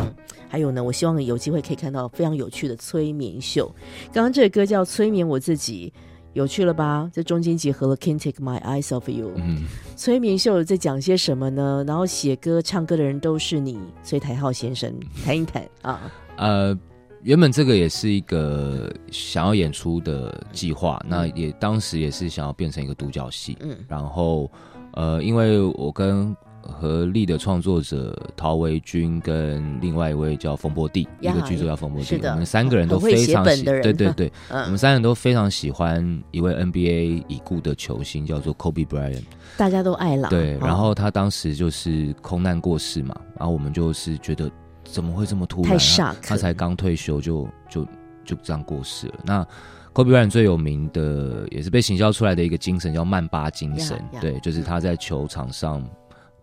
[SPEAKER 4] 还有呢，我希望有机会可以看到非常有趣的催眠秀。刚刚这个歌叫《催眠我自己》。有趣了吧？这中间结合了 "Can't Take My Eyes Off You"，、
[SPEAKER 3] 嗯，
[SPEAKER 4] 催眠秀在讲些什么呢？然后写歌、唱歌的人都是你，崔台浩先生，谈一谈啊。
[SPEAKER 3] 呃，原本这个也是一个想要演出的计划，那也当时也是想要变成一个独角戏，
[SPEAKER 4] 嗯
[SPEAKER 3] 然后呃，因为我跟合力的创作者陶维军跟另外一位叫冯波弟，一个剧作叫冯波弟，我们三个人都非常喜，对对对，我
[SPEAKER 4] 嗯
[SPEAKER 3] 们，三个人都非常喜欢一位 NBA 已故的球星，叫做 Kobe Bryant。
[SPEAKER 4] 大家都爱啦。
[SPEAKER 3] 对，
[SPEAKER 4] 哦。
[SPEAKER 3] 然后他当时就是空难过世嘛，然后我们就是觉得怎么会这么突然？
[SPEAKER 4] 太
[SPEAKER 3] 他才刚退休就就就这样过世了。那 Kobe Bryant 最有名的也是被行销出来的一个精神叫曼巴精神。对，就是他在球场上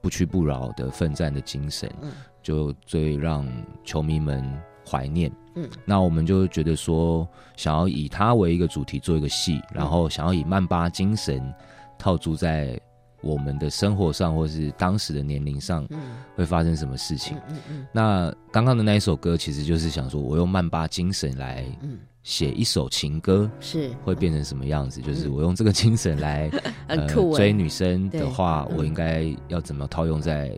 [SPEAKER 3] 不屈不挠的奋战的精神，
[SPEAKER 4] 嗯。
[SPEAKER 3] 就最让球迷们怀念。
[SPEAKER 4] 嗯。
[SPEAKER 3] 那我们就觉得说，想要以他为一个主题做一个戏，
[SPEAKER 4] 嗯。
[SPEAKER 3] 然后想要以曼巴精神套住在我们的生活上，或是当时的年龄上
[SPEAKER 4] 嗯。
[SPEAKER 3] 会发生什么事情。
[SPEAKER 4] 嗯嗯。
[SPEAKER 3] 那刚刚的那一首歌，其实就是想说，我用曼巴精神来
[SPEAKER 4] 嗯，
[SPEAKER 3] 写一首情歌，
[SPEAKER 4] 是。
[SPEAKER 3] 会变成什么样子？就是我用这个精神来 追女生的话，
[SPEAKER 4] 嗯。
[SPEAKER 3] 我应该要怎么套用在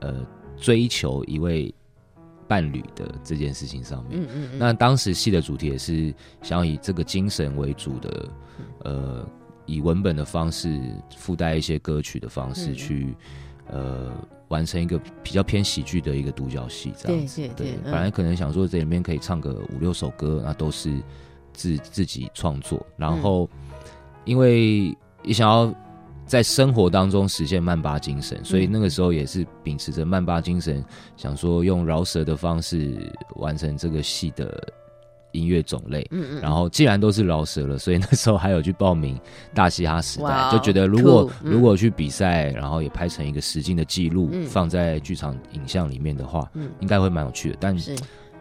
[SPEAKER 3] 呃追求一位伴侣的这件事情上面？
[SPEAKER 4] 嗯嗯嗯，
[SPEAKER 3] 那当时戏的主题也是想要以这个精神为主的，呃，以文本的方式附带一些歌曲的方式
[SPEAKER 4] 嗯。
[SPEAKER 3] 去，呃，完成一个比较偏喜剧的一个独角戏这样子。
[SPEAKER 4] 对对对嗯
[SPEAKER 3] 本来可能想说这里面可以唱个五六首歌，那都是自自己创作，然后因为也想要。在生活当中实现曼巴精神，所以
[SPEAKER 4] 嗯
[SPEAKER 3] 那个时候也是秉持着曼巴精神，想说用饶舌的方式完成这个戏的音乐种类。
[SPEAKER 4] 嗯嗯，
[SPEAKER 3] 然后既然都是饶舌了，所以那时候还有去报名大嘻哈时代，
[SPEAKER 4] 哦
[SPEAKER 3] 就觉得如果、如果去比赛，然后也拍成一个实境的记录，
[SPEAKER 4] 嗯。
[SPEAKER 3] 放在剧场影像里面的话，
[SPEAKER 4] 嗯。
[SPEAKER 3] 应该会蛮有趣的。但
[SPEAKER 4] 是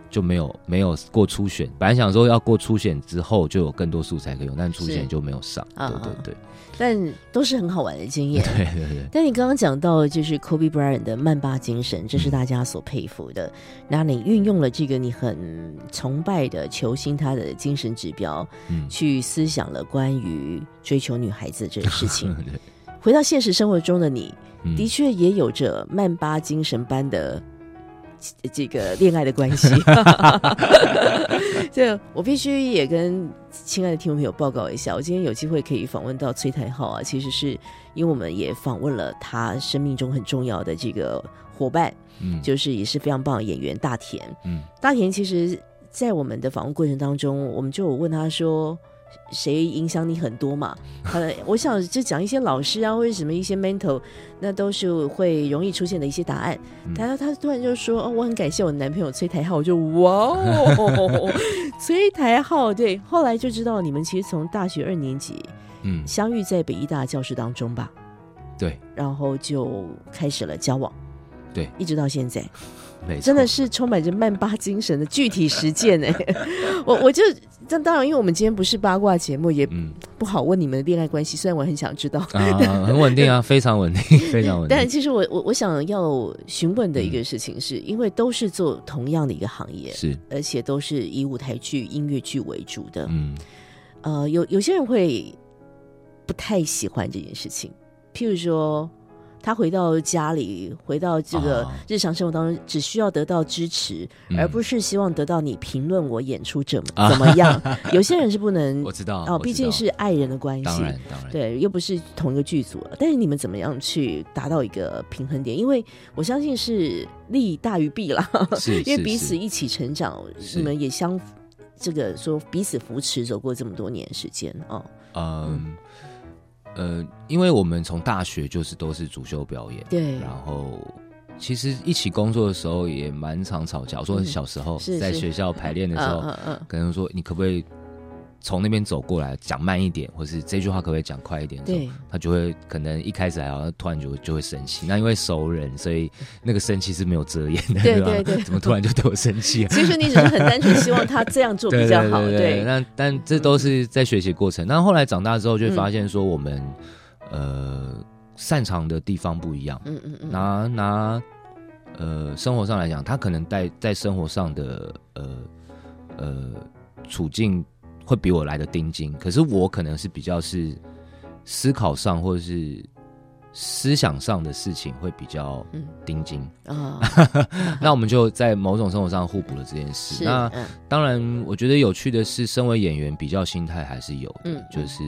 [SPEAKER 3] 就没有没有过初选，本来想说要过初选之后就有更多素材可以用，但初
[SPEAKER 4] 是。
[SPEAKER 3] 选就没有上。
[SPEAKER 4] 啊
[SPEAKER 3] 对对对，
[SPEAKER 4] 但都是很好玩的经验。
[SPEAKER 3] 对 对对，
[SPEAKER 4] 但你刚刚讲到，就是 Kobe Bryant 的曼巴精神，这是大家所佩服的。那你运用了这个你很崇拜的球星他的精神指标，
[SPEAKER 3] 嗯，
[SPEAKER 4] 去思想了关于追求女孩子这个事情。回到现实生活中的你，
[SPEAKER 3] 嗯。
[SPEAKER 4] 的确也有着曼巴精神般的这这个恋爱的关系。这我必须也跟亲爱的听众朋友报告一下，我今天有机会可以访问到崔台浩啊，其实是因为我们也访问了他生命中很重要的这个伙伴，
[SPEAKER 3] 嗯
[SPEAKER 4] 就是也是非常棒的演员大田。
[SPEAKER 3] 嗯
[SPEAKER 4] 大田其实，在我们的访问过程当中，我们就有问他说。谁影响你很多嘛？呃，我想就讲一些老师啊，或者什么一些 mental，那都是会容易出现的一些答案。
[SPEAKER 3] 嗯
[SPEAKER 4] 他他突然就说：“哦，我很感谢我的男朋友崔台浩。”我就哇哦，崔台浩对。后来就知道你们其实从大学二年级
[SPEAKER 3] 嗯，
[SPEAKER 4] 相遇在北医大教室当中吧，
[SPEAKER 3] 对
[SPEAKER 4] 然后就开始了交往，
[SPEAKER 3] 对，
[SPEAKER 4] 一直到现在。真的是充满着曼巴精神的具体实践 哎！我我就这当然，因为我们今天不是八卦节目，也
[SPEAKER 3] 嗯
[SPEAKER 4] 不好问你们的恋爱关系。虽然我很想知道，
[SPEAKER 3] 啊，很稳定啊，非常稳定，非常稳定。
[SPEAKER 4] 但其实我我我想要询问的一个事情是，因为都是做同样的一个行业，
[SPEAKER 3] 是，
[SPEAKER 4] 而且都是以舞台剧、音乐剧为主的。
[SPEAKER 3] 嗯
[SPEAKER 4] 呃，有有些人会不太喜欢这件事情，譬如说。他回到家里，回到这个
[SPEAKER 3] 啊
[SPEAKER 4] 日常生活当中，只需要得到支持，
[SPEAKER 3] 嗯
[SPEAKER 4] 而不是希望得到你评论我演出怎么
[SPEAKER 3] 啊
[SPEAKER 4] 怎么样。有些人是不 能
[SPEAKER 3] 我知道
[SPEAKER 4] 哦，毕竟是爱人的关系，
[SPEAKER 3] 当然当然，
[SPEAKER 4] 对，又不是同一个剧组了。但是你们怎么样去达到一个平衡点？因为我相信是利大于弊啦，
[SPEAKER 3] 是
[SPEAKER 4] 因为彼此一起成长，你们也相这个说彼此扶持，走过这么多年时间哦。
[SPEAKER 3] 嗯呃，因为我们从大学就是都是主修表演，
[SPEAKER 4] 对，
[SPEAKER 3] 然后其实一起工作的时候也蛮常吵架。我说
[SPEAKER 4] 嗯
[SPEAKER 3] 小时候在学校排练的时候，
[SPEAKER 4] 嗯嗯嗯，
[SPEAKER 3] 可能说你可不可以从那边走过来讲慢一点，或是这句话可不可以讲快一点？
[SPEAKER 4] 对，
[SPEAKER 3] 他就会可能一开始还好，突然就就会生气。那因为熟人，所以那个生气是没有遮掩的，吧？
[SPEAKER 4] 对对对
[SPEAKER 3] 怎么突然就对我生气啊？
[SPEAKER 4] 其实你只是很单纯希望他这样做比较好，
[SPEAKER 3] 对
[SPEAKER 4] 对，
[SPEAKER 3] 那但这都是在学习过程。那后来长大之后，就会发现说我们、呃擅长的地方不一样。
[SPEAKER 4] 嗯嗯嗯，
[SPEAKER 3] 拿拿呃生活上来讲，他可能在在生活上的呃呃处境会比我来的盯紧，可是我可能是比较是思考上或者是思想上的事情会比较
[SPEAKER 4] 嗯。
[SPEAKER 3] 盯紧。
[SPEAKER 4] 啊，
[SPEAKER 3] 那我们就在某种生活上互补了这件事。那
[SPEAKER 4] 嗯。
[SPEAKER 3] 当然，我觉得有趣的是，身为演员，比较心态还是有的，
[SPEAKER 4] 嗯
[SPEAKER 3] 就是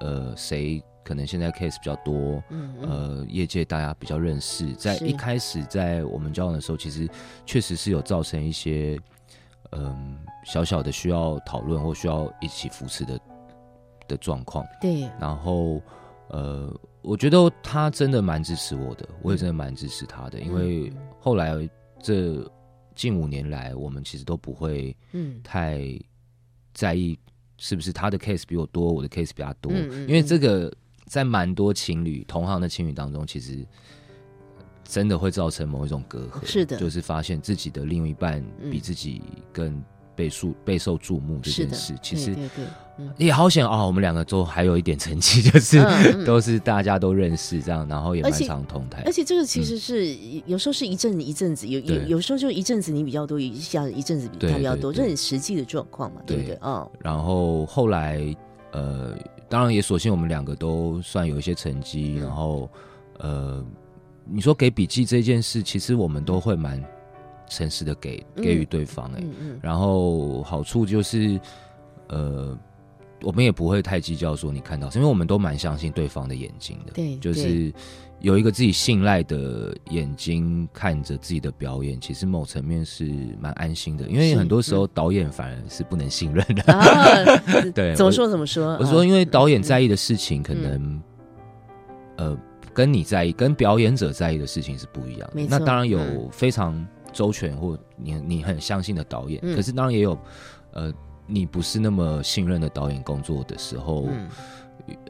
[SPEAKER 3] 呃谁可能现在 case 比较多，呃，业界大家比较认识，在一开始在我们交往的时候，其实确实是有造成一些嗯、小小的需要讨论或需要一起扶持的的状况。
[SPEAKER 4] 对，
[SPEAKER 3] 然后呃，我觉得他真的蛮支持我的，我也真的蛮支持他的，因为后来这近五年来，我们其实都不会
[SPEAKER 4] 嗯。
[SPEAKER 3] 太在意是不是他的 case 比我多，我的 case 比他多，
[SPEAKER 4] 嗯嗯。
[SPEAKER 3] 因为这个在蛮多情侣同行的情侣当中，其实真的会造成某一种隔阂，
[SPEAKER 4] 是的。
[SPEAKER 3] 就是发现自己的另一半比
[SPEAKER 4] 嗯
[SPEAKER 3] 自己更备受备受注目这件事，，其实也好险啊、我们两个都还有一点成绩，就是、都是大家都认识这样，然后也蛮常同台。
[SPEAKER 4] 而。且这个其实是、有时候是一阵一阵子，有有有时候就一阵子你比较多，一下一阵子比他比较多，这很实际的状况嘛，对。不对？
[SPEAKER 3] 嗯？
[SPEAKER 4] 哦，
[SPEAKER 3] 然后后来呃，当然也索性我们两个都算有一些成绩，
[SPEAKER 4] 嗯。
[SPEAKER 3] 然后呃，你说给笔记这件事，其实我们都会蛮诚实的给
[SPEAKER 4] 嗯
[SPEAKER 3] 给予对方哎、然后好处就是呃。我们也不会太计较说你看到因为我们都蛮相信对方的眼睛的。
[SPEAKER 4] 对
[SPEAKER 3] 就是有一个自己信赖的眼睛看着自己的表演，其实某层面是蛮安心的。因为很多时候导演反而是不能信任的。
[SPEAKER 4] 啊，
[SPEAKER 3] 对
[SPEAKER 4] 怎么
[SPEAKER 3] 我
[SPEAKER 4] 说怎么说？
[SPEAKER 3] 我说，因为导演在
[SPEAKER 4] 意，
[SPEAKER 3] 的事情，可
[SPEAKER 4] 嗯
[SPEAKER 3] 能、呃跟你在意、跟表演者在意的事情是不一样的那当然有
[SPEAKER 4] 嗯
[SPEAKER 3] 非常周全或你你很相信的导演，
[SPEAKER 4] 嗯
[SPEAKER 3] 可是当然也有呃你不是那么信任的导演工作的时候，
[SPEAKER 4] 嗯，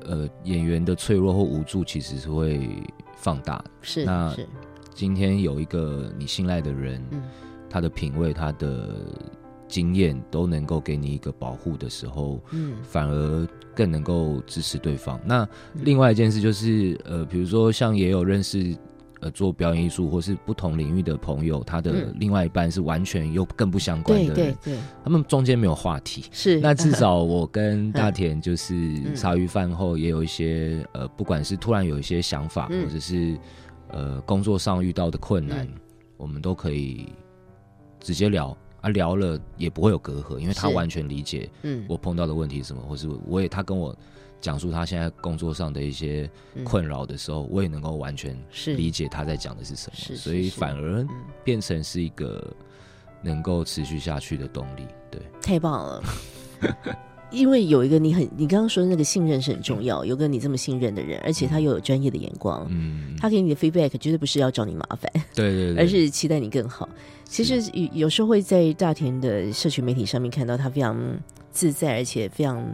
[SPEAKER 3] 呃演员的脆弱或无助其实是会放大的。
[SPEAKER 4] 是
[SPEAKER 3] 那
[SPEAKER 4] 是，
[SPEAKER 3] 今天有一个你信赖的人，
[SPEAKER 4] 嗯
[SPEAKER 3] 他的品味、他的经验都能够给你一个保护的时候，
[SPEAKER 4] 嗯
[SPEAKER 3] 反而更能够支持对方。那另外一件事就是，呃，比如说像也有认识呃做表演艺术或是不同领域的朋友，他的
[SPEAKER 4] 嗯。
[SPEAKER 3] 另外一半是完全又更不相关的人，
[SPEAKER 4] 对，
[SPEAKER 3] 他们中间没有话题。
[SPEAKER 4] 是。
[SPEAKER 3] 那至少我跟大田就是
[SPEAKER 4] 嗯
[SPEAKER 3] 茶余饭后也有一些呃，不管是突然有一些想法，
[SPEAKER 4] 嗯。
[SPEAKER 3] 或者是呃工作上遇到的困难，
[SPEAKER 4] 嗯。
[SPEAKER 3] 我们都可以直接聊啊，聊了也不会有隔阂，因为他完全理解
[SPEAKER 4] 嗯。
[SPEAKER 3] 我碰到的问题是什么，或是我也他跟我讲述他现在工作上的一些困扰的时候，我也能够完全理解他在讲的是什么，所以反而
[SPEAKER 4] 嗯。
[SPEAKER 3] 变成是一个能够持续下去的动力。对，
[SPEAKER 4] 太棒了。因为有一个你很，你刚刚说的那个信任是很重要，有个你这么信任的人，而且他又有专业的眼光，
[SPEAKER 3] 嗯，
[SPEAKER 4] 他给你的 feedback 绝对不是要找你麻烦，
[SPEAKER 3] 对对对，
[SPEAKER 4] 而是期待你更好。其实有有时候会在大田的社群媒体上面看到他非常自在，而且非常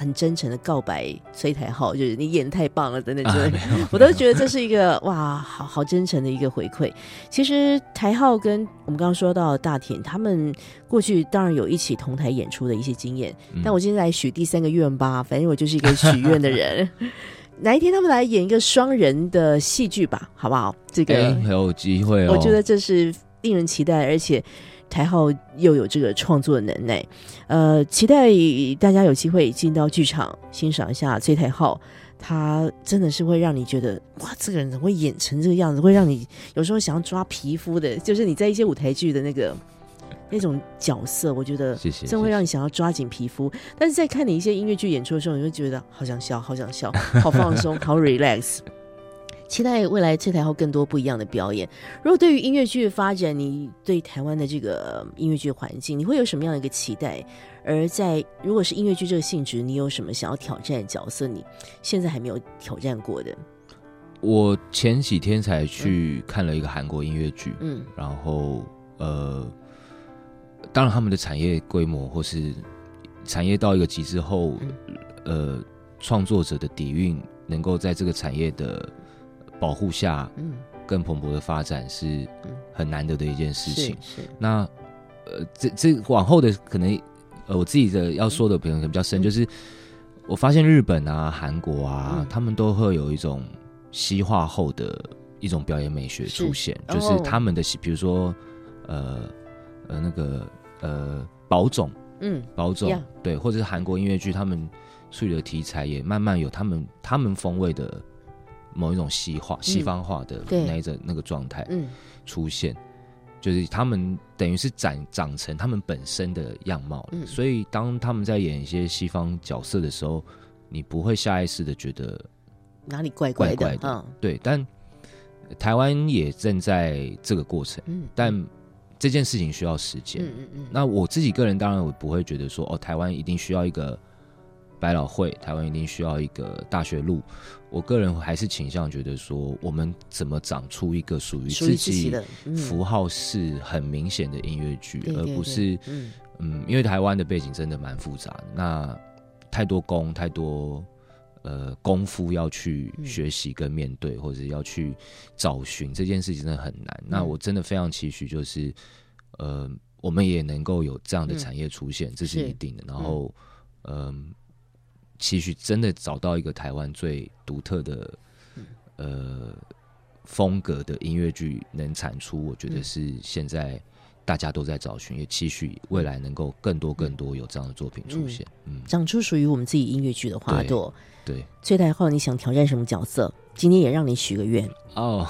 [SPEAKER 4] 很真诚的告白崔台浩，就是你演得太棒了等等之类的，我都觉得这是一个哇，好好真诚的一个回馈。其实台浩跟我们刚刚说到大田，他们过去当然有一起同台演出的一些经验，
[SPEAKER 3] 嗯
[SPEAKER 4] 但我今天来许第三个愿吧，反正我就是一个许愿的人。哪一天他们来演一个双人的戏剧吧，好不好？这个、
[SPEAKER 3] 很有机会哦，
[SPEAKER 4] 我觉得这是令人期待，而且台浩又有这个创作能耐，呃，期待大家有机会进到剧场欣赏一下崔台浩。他真的是会让你觉得哇，这个人怎么会演成这个样子？会让你有时候想要抓皮肤的，就是你在一些舞台剧的那个那种角色，我觉得真会让你想要抓紧皮肤。但是在看你一些音乐剧演出的时候，你会觉得好想笑，好想笑，好放松，好 relax。期待未来这台后更多不一样的表演。如果对于音乐剧的发展，你对台湾的这个音乐剧环境，你会有什么样的一个期待？而在如果是音乐剧这个性质，你有什么想要挑战的角色？你现在还没有挑战过的？
[SPEAKER 3] 我前几天才去看了一个韩国音乐剧，
[SPEAKER 4] 嗯
[SPEAKER 3] 然后呃，当然他们的产业规模或是产业到一个极致后，呃，创作者的底蕴能够在这个产业的保护下
[SPEAKER 4] 嗯，
[SPEAKER 3] 更蓬勃的发展，是
[SPEAKER 4] 嗯。
[SPEAKER 3] 很难得的一件事情。
[SPEAKER 4] 是是。
[SPEAKER 3] 那呃，这这往后的可能，呃，我自己的要说的可能比较深，
[SPEAKER 4] 嗯。
[SPEAKER 3] 就是我发现日本啊、韩国啊，
[SPEAKER 4] 嗯。
[SPEAKER 3] 他们都会有一种西化后的一种表演美学出现，
[SPEAKER 4] 哦
[SPEAKER 3] 就是他们的，比如说呃呃那个呃宝冢
[SPEAKER 4] 嗯
[SPEAKER 3] 宝冢对，或者是韩国音乐剧，他们处理的题材也慢慢有他们他们风味的某一种西化、西方化的那一种那个状态。
[SPEAKER 4] 嗯。
[SPEAKER 3] 出现，就是他们等于是长长成他们本身的样貌所以当他们在演一些西方角色的时候，你不会下意识的觉得
[SPEAKER 4] 哪里怪的
[SPEAKER 3] 怪怪的。
[SPEAKER 4] 啊？
[SPEAKER 3] 对，但台湾也正在这个过程，
[SPEAKER 4] 嗯，
[SPEAKER 3] 但这件事情需要时间。
[SPEAKER 4] 嗯嗯嗯，
[SPEAKER 3] 那我自己个人当然我不会觉得说哦，台湾一定需要一个百老汇，台湾一定需要一个大学路。我个人还是倾向觉得说，我们怎么长出一个属于自己符号是很明显的音乐剧，而不是
[SPEAKER 4] 嗯
[SPEAKER 3] 嗯，因为台湾的背景真的蛮复杂的，那太多功，太多呃功夫要去
[SPEAKER 4] 嗯
[SPEAKER 3] 学习跟面对，或者要去找寻这件事情真的很难。那
[SPEAKER 4] 嗯
[SPEAKER 3] 我真的非常期许，就是呃，我们也能够有这样的产业出现，这是一定的。然后嗯、期许真的找到一个台湾最独特的
[SPEAKER 4] 嗯
[SPEAKER 3] 呃风格的音乐剧能产出，我觉得
[SPEAKER 4] 嗯
[SPEAKER 3] 是现在大家都在找寻，也期许未来能够更多更多有这样的作品出现。嗯，
[SPEAKER 4] 长出属于我们自己音乐剧的花朵。
[SPEAKER 3] 对。
[SPEAKER 4] 崔台浩，你想挑战什么角色？今天也让你许个愿。
[SPEAKER 3] 哦，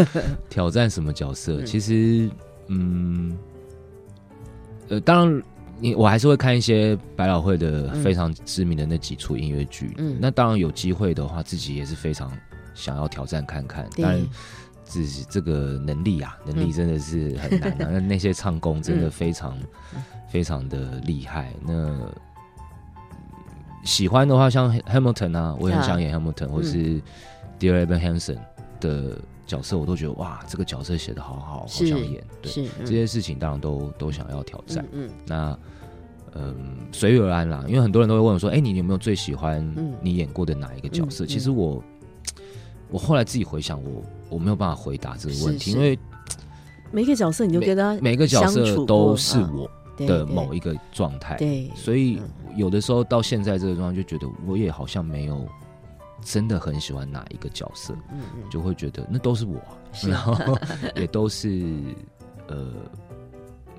[SPEAKER 3] 挑战什么角色？
[SPEAKER 4] 嗯
[SPEAKER 3] 其实，嗯，呃，当然，你我还是会看一些百老汇的
[SPEAKER 4] 嗯
[SPEAKER 3] 非常知名的那几出音乐剧。
[SPEAKER 4] 嗯
[SPEAKER 3] 那当然有机会的话，自己也是非常想要挑战看看。
[SPEAKER 4] 对
[SPEAKER 3] 当然，自己这个能力啊，能力真的是很难啊。那那些唱功真的
[SPEAKER 4] 嗯
[SPEAKER 3] 非常、非常的厉害。那嗯喜欢的话，像 Hamilton 啊，我也很
[SPEAKER 4] 啊
[SPEAKER 3] 想演 Hamilton，、或是 Dear Evan Hansen 的角色，我都觉得哇，这个角色写的好好，好想演。对，
[SPEAKER 4] 是
[SPEAKER 3] 这些事情当然都都想要挑战。
[SPEAKER 4] 嗯
[SPEAKER 3] 那嗯，随遇而安啦。因为很多人都会问我说：“哎、你有没有最喜欢
[SPEAKER 4] 嗯
[SPEAKER 3] 你演过的哪一个角色？”其实我我后来自己回想，我我没有办法回答这个问题，
[SPEAKER 4] 是是
[SPEAKER 3] 因为
[SPEAKER 4] 每个角色你就跟他
[SPEAKER 3] 每个角色都是
[SPEAKER 4] 啊
[SPEAKER 3] 我的某一个状态。
[SPEAKER 4] 对，
[SPEAKER 3] 所以
[SPEAKER 4] 嗯
[SPEAKER 3] 有的时候到现在这个状态，就觉得我也好像没有真的很喜欢哪一个角色，
[SPEAKER 4] 嗯嗯，
[SPEAKER 3] 就会觉得那都是我、然后 也都是呃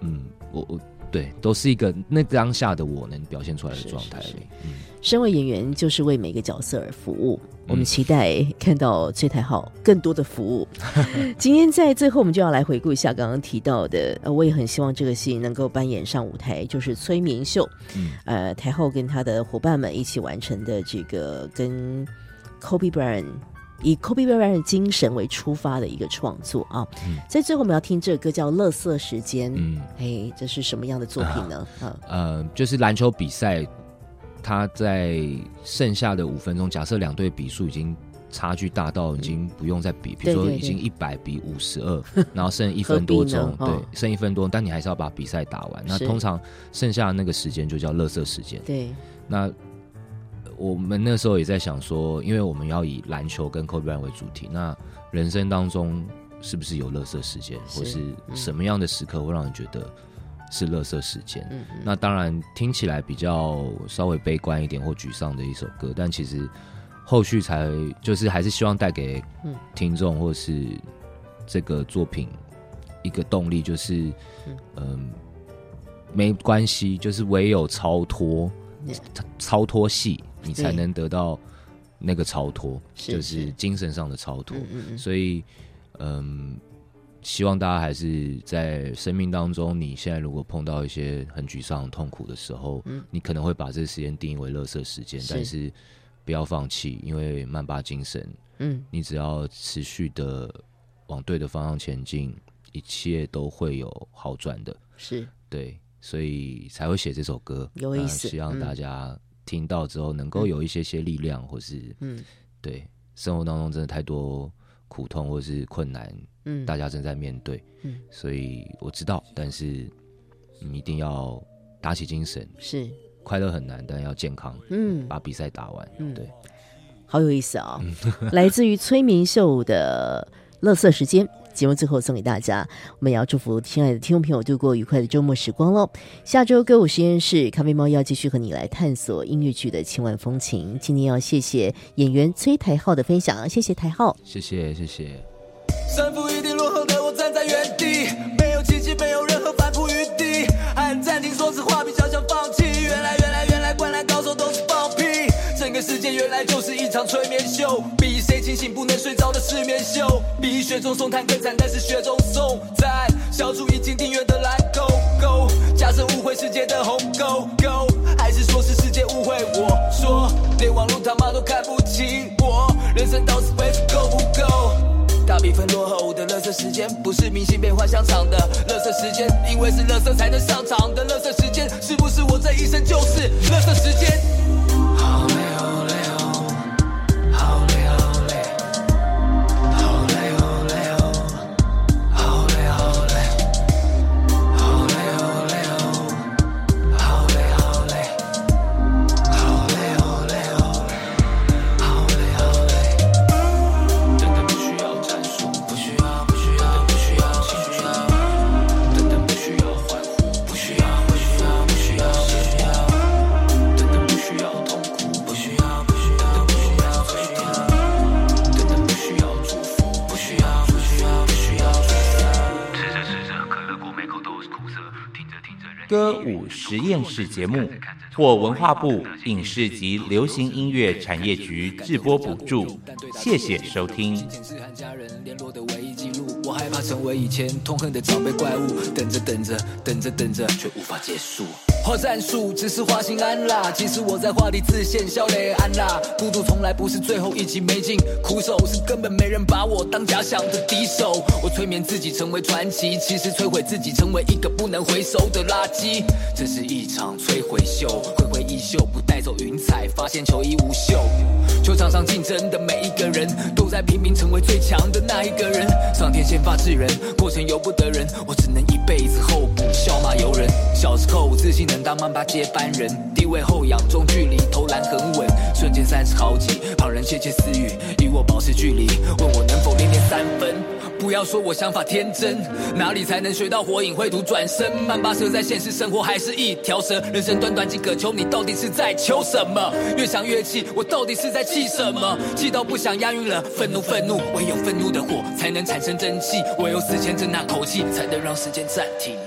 [SPEAKER 3] 嗯，我我对，都是一个那当下的我能表现出来的
[SPEAKER 4] 是是是
[SPEAKER 3] 状态。嗯，
[SPEAKER 4] 身为演员就是为每个角色而服务。我们
[SPEAKER 3] 嗯
[SPEAKER 4] 期待看到崔台浩更多的服务。今天在最后，我们就要来回顾一下刚刚提到的。呃，我也很希望这个戏能够扮演上舞台，就是催眠秀。
[SPEAKER 3] 嗯
[SPEAKER 4] 呃，台后跟他的伙伴们一起完成的这个跟 Kobe Bryant 以 Kobe Bryant 精神为出发的一个创作啊。
[SPEAKER 3] 嗯
[SPEAKER 4] 在最后我们要听这个歌叫《乐色时间》。
[SPEAKER 3] 嗯
[SPEAKER 4] 哎，这是什么样的作品呢？啊，
[SPEAKER 3] 呃，就是篮球比赛，他在剩下的五分钟，假设两队比数已经差距大到已经不用再比，比如说已经一百比五十二，然后剩一分多钟，对剩一分多，但你还是要把比赛打完。那通常剩下的那个时间就叫乐色时间。
[SPEAKER 4] 对，
[SPEAKER 3] 那呃我们那时候也在想说，因为我们要以篮球跟 Kobe Bryant 为主题，那人生当中是不是有乐色时间，或是
[SPEAKER 4] 嗯。
[SPEAKER 3] 什么样的时刻会让你觉得是乐色时间？
[SPEAKER 4] 嗯嗯，
[SPEAKER 3] 那当然听起来比较稍微悲观一点或沮丧的一首歌，但其实后续才就是还是希望带给
[SPEAKER 4] 嗯。
[SPEAKER 3] 听众或是这个作品一个动力，就是
[SPEAKER 4] 嗯。
[SPEAKER 3] 嗯、没关系，就是唯有超脱
[SPEAKER 4] 嗯
[SPEAKER 3] 超脱系，你才能得到那个超脱，就是是。精神上的超脱。所以，嗯，希望大家还是在生命当中，你现在如果碰到一些很沮丧、痛苦的时候，
[SPEAKER 4] 嗯。
[SPEAKER 3] 你可能会把这个时间定义为垃圾时间，
[SPEAKER 4] 是。
[SPEAKER 3] 但是不要放弃，因为曼巴精神，
[SPEAKER 4] 嗯。
[SPEAKER 3] 你只要持续的往对的方向前进，一切都会有好转的。
[SPEAKER 4] 是。
[SPEAKER 3] 对，所以才会写这首歌，那
[SPEAKER 4] 有意思
[SPEAKER 3] 希望
[SPEAKER 4] 嗯。
[SPEAKER 3] 大家听到之后能够有一些些力量，或是
[SPEAKER 4] 嗯。
[SPEAKER 3] 对生活当中真的太多苦痛或是困难，
[SPEAKER 4] 嗯，
[SPEAKER 3] 大家正在面对，
[SPEAKER 4] 嗯。
[SPEAKER 3] 所以我知道，但是你一定要打起精神，
[SPEAKER 4] 是。
[SPEAKER 3] 快乐很难，但要健康，
[SPEAKER 4] 嗯。
[SPEAKER 3] 把比赛打完，
[SPEAKER 4] 嗯。
[SPEAKER 3] 对，
[SPEAKER 4] 好有意思啊、来自于崔明秀的乐色时间。节目最后送给大家，我们也要祝福亲爱的听众朋友度过愉快的周末时光喽。下周歌舞实验室咖啡猫要继续和你来探索音乐剧的千万风情。今天要谢谢演员崔台浩的分享，谢谢台浩。
[SPEAKER 3] 谢谢谢谢。
[SPEAKER 6] 三步一定落后的我站在原地，就是一场催眠秀，比谁清醒不能睡着的失眠秀，比雪中送炭更惨，但是雪中送炭。小猪已经订阅的蓝勾勾，加假设误会世界的鸿沟沟，还是说是世界误会我？说连网络他妈都看不起我，人生到此为止够不够？大比分落后的乐色时间，不是明星变幻香肠的乐色时间，因为是乐色才能上场的乐色时间，是不是我这一生就是乐色时间？
[SPEAKER 1] 歌舞实验室节目获文化部影视及流行音乐产业局直播补助，谢谢收听。
[SPEAKER 6] 金钱是和家人联络的唯一记录。我害怕成为以前痛恨的长辈怪物，等着等着等着等着，却无法结束。花战术只是花心安啦，其实我在画里自现笑脸安啦。孤独从来不是最后一集没劲，苦手是根本没人把我当假想的敌手。我催眠自己成为传奇，其实摧毁自己成为一个不能回收的垃圾。这是一场摧毁秀，衣袖不带走云彩，发现球衣无袖。球场上竞争的每一个人都在拼命成为最强的那一个人。上天先发制人，过程由不得人，我只能一辈子候补，笑骂由人。小时候自信能当曼巴接班人，地位后仰，中距离投篮很稳，瞬间三十好几，旁人窃窃私语，与我保持距离，问我能否练练三分。不要说我想法天真，哪里才能学到火影绘图转身？曼巴蛇在现实生活还是一条蛇，人生短短几个秋，你到底是在求什么？越想越气，我到底是在气什么？气到不想押韵了，愤怒愤怒，唯有愤怒的火才能产生真气，唯有死前争那口气，才能让时间暂停。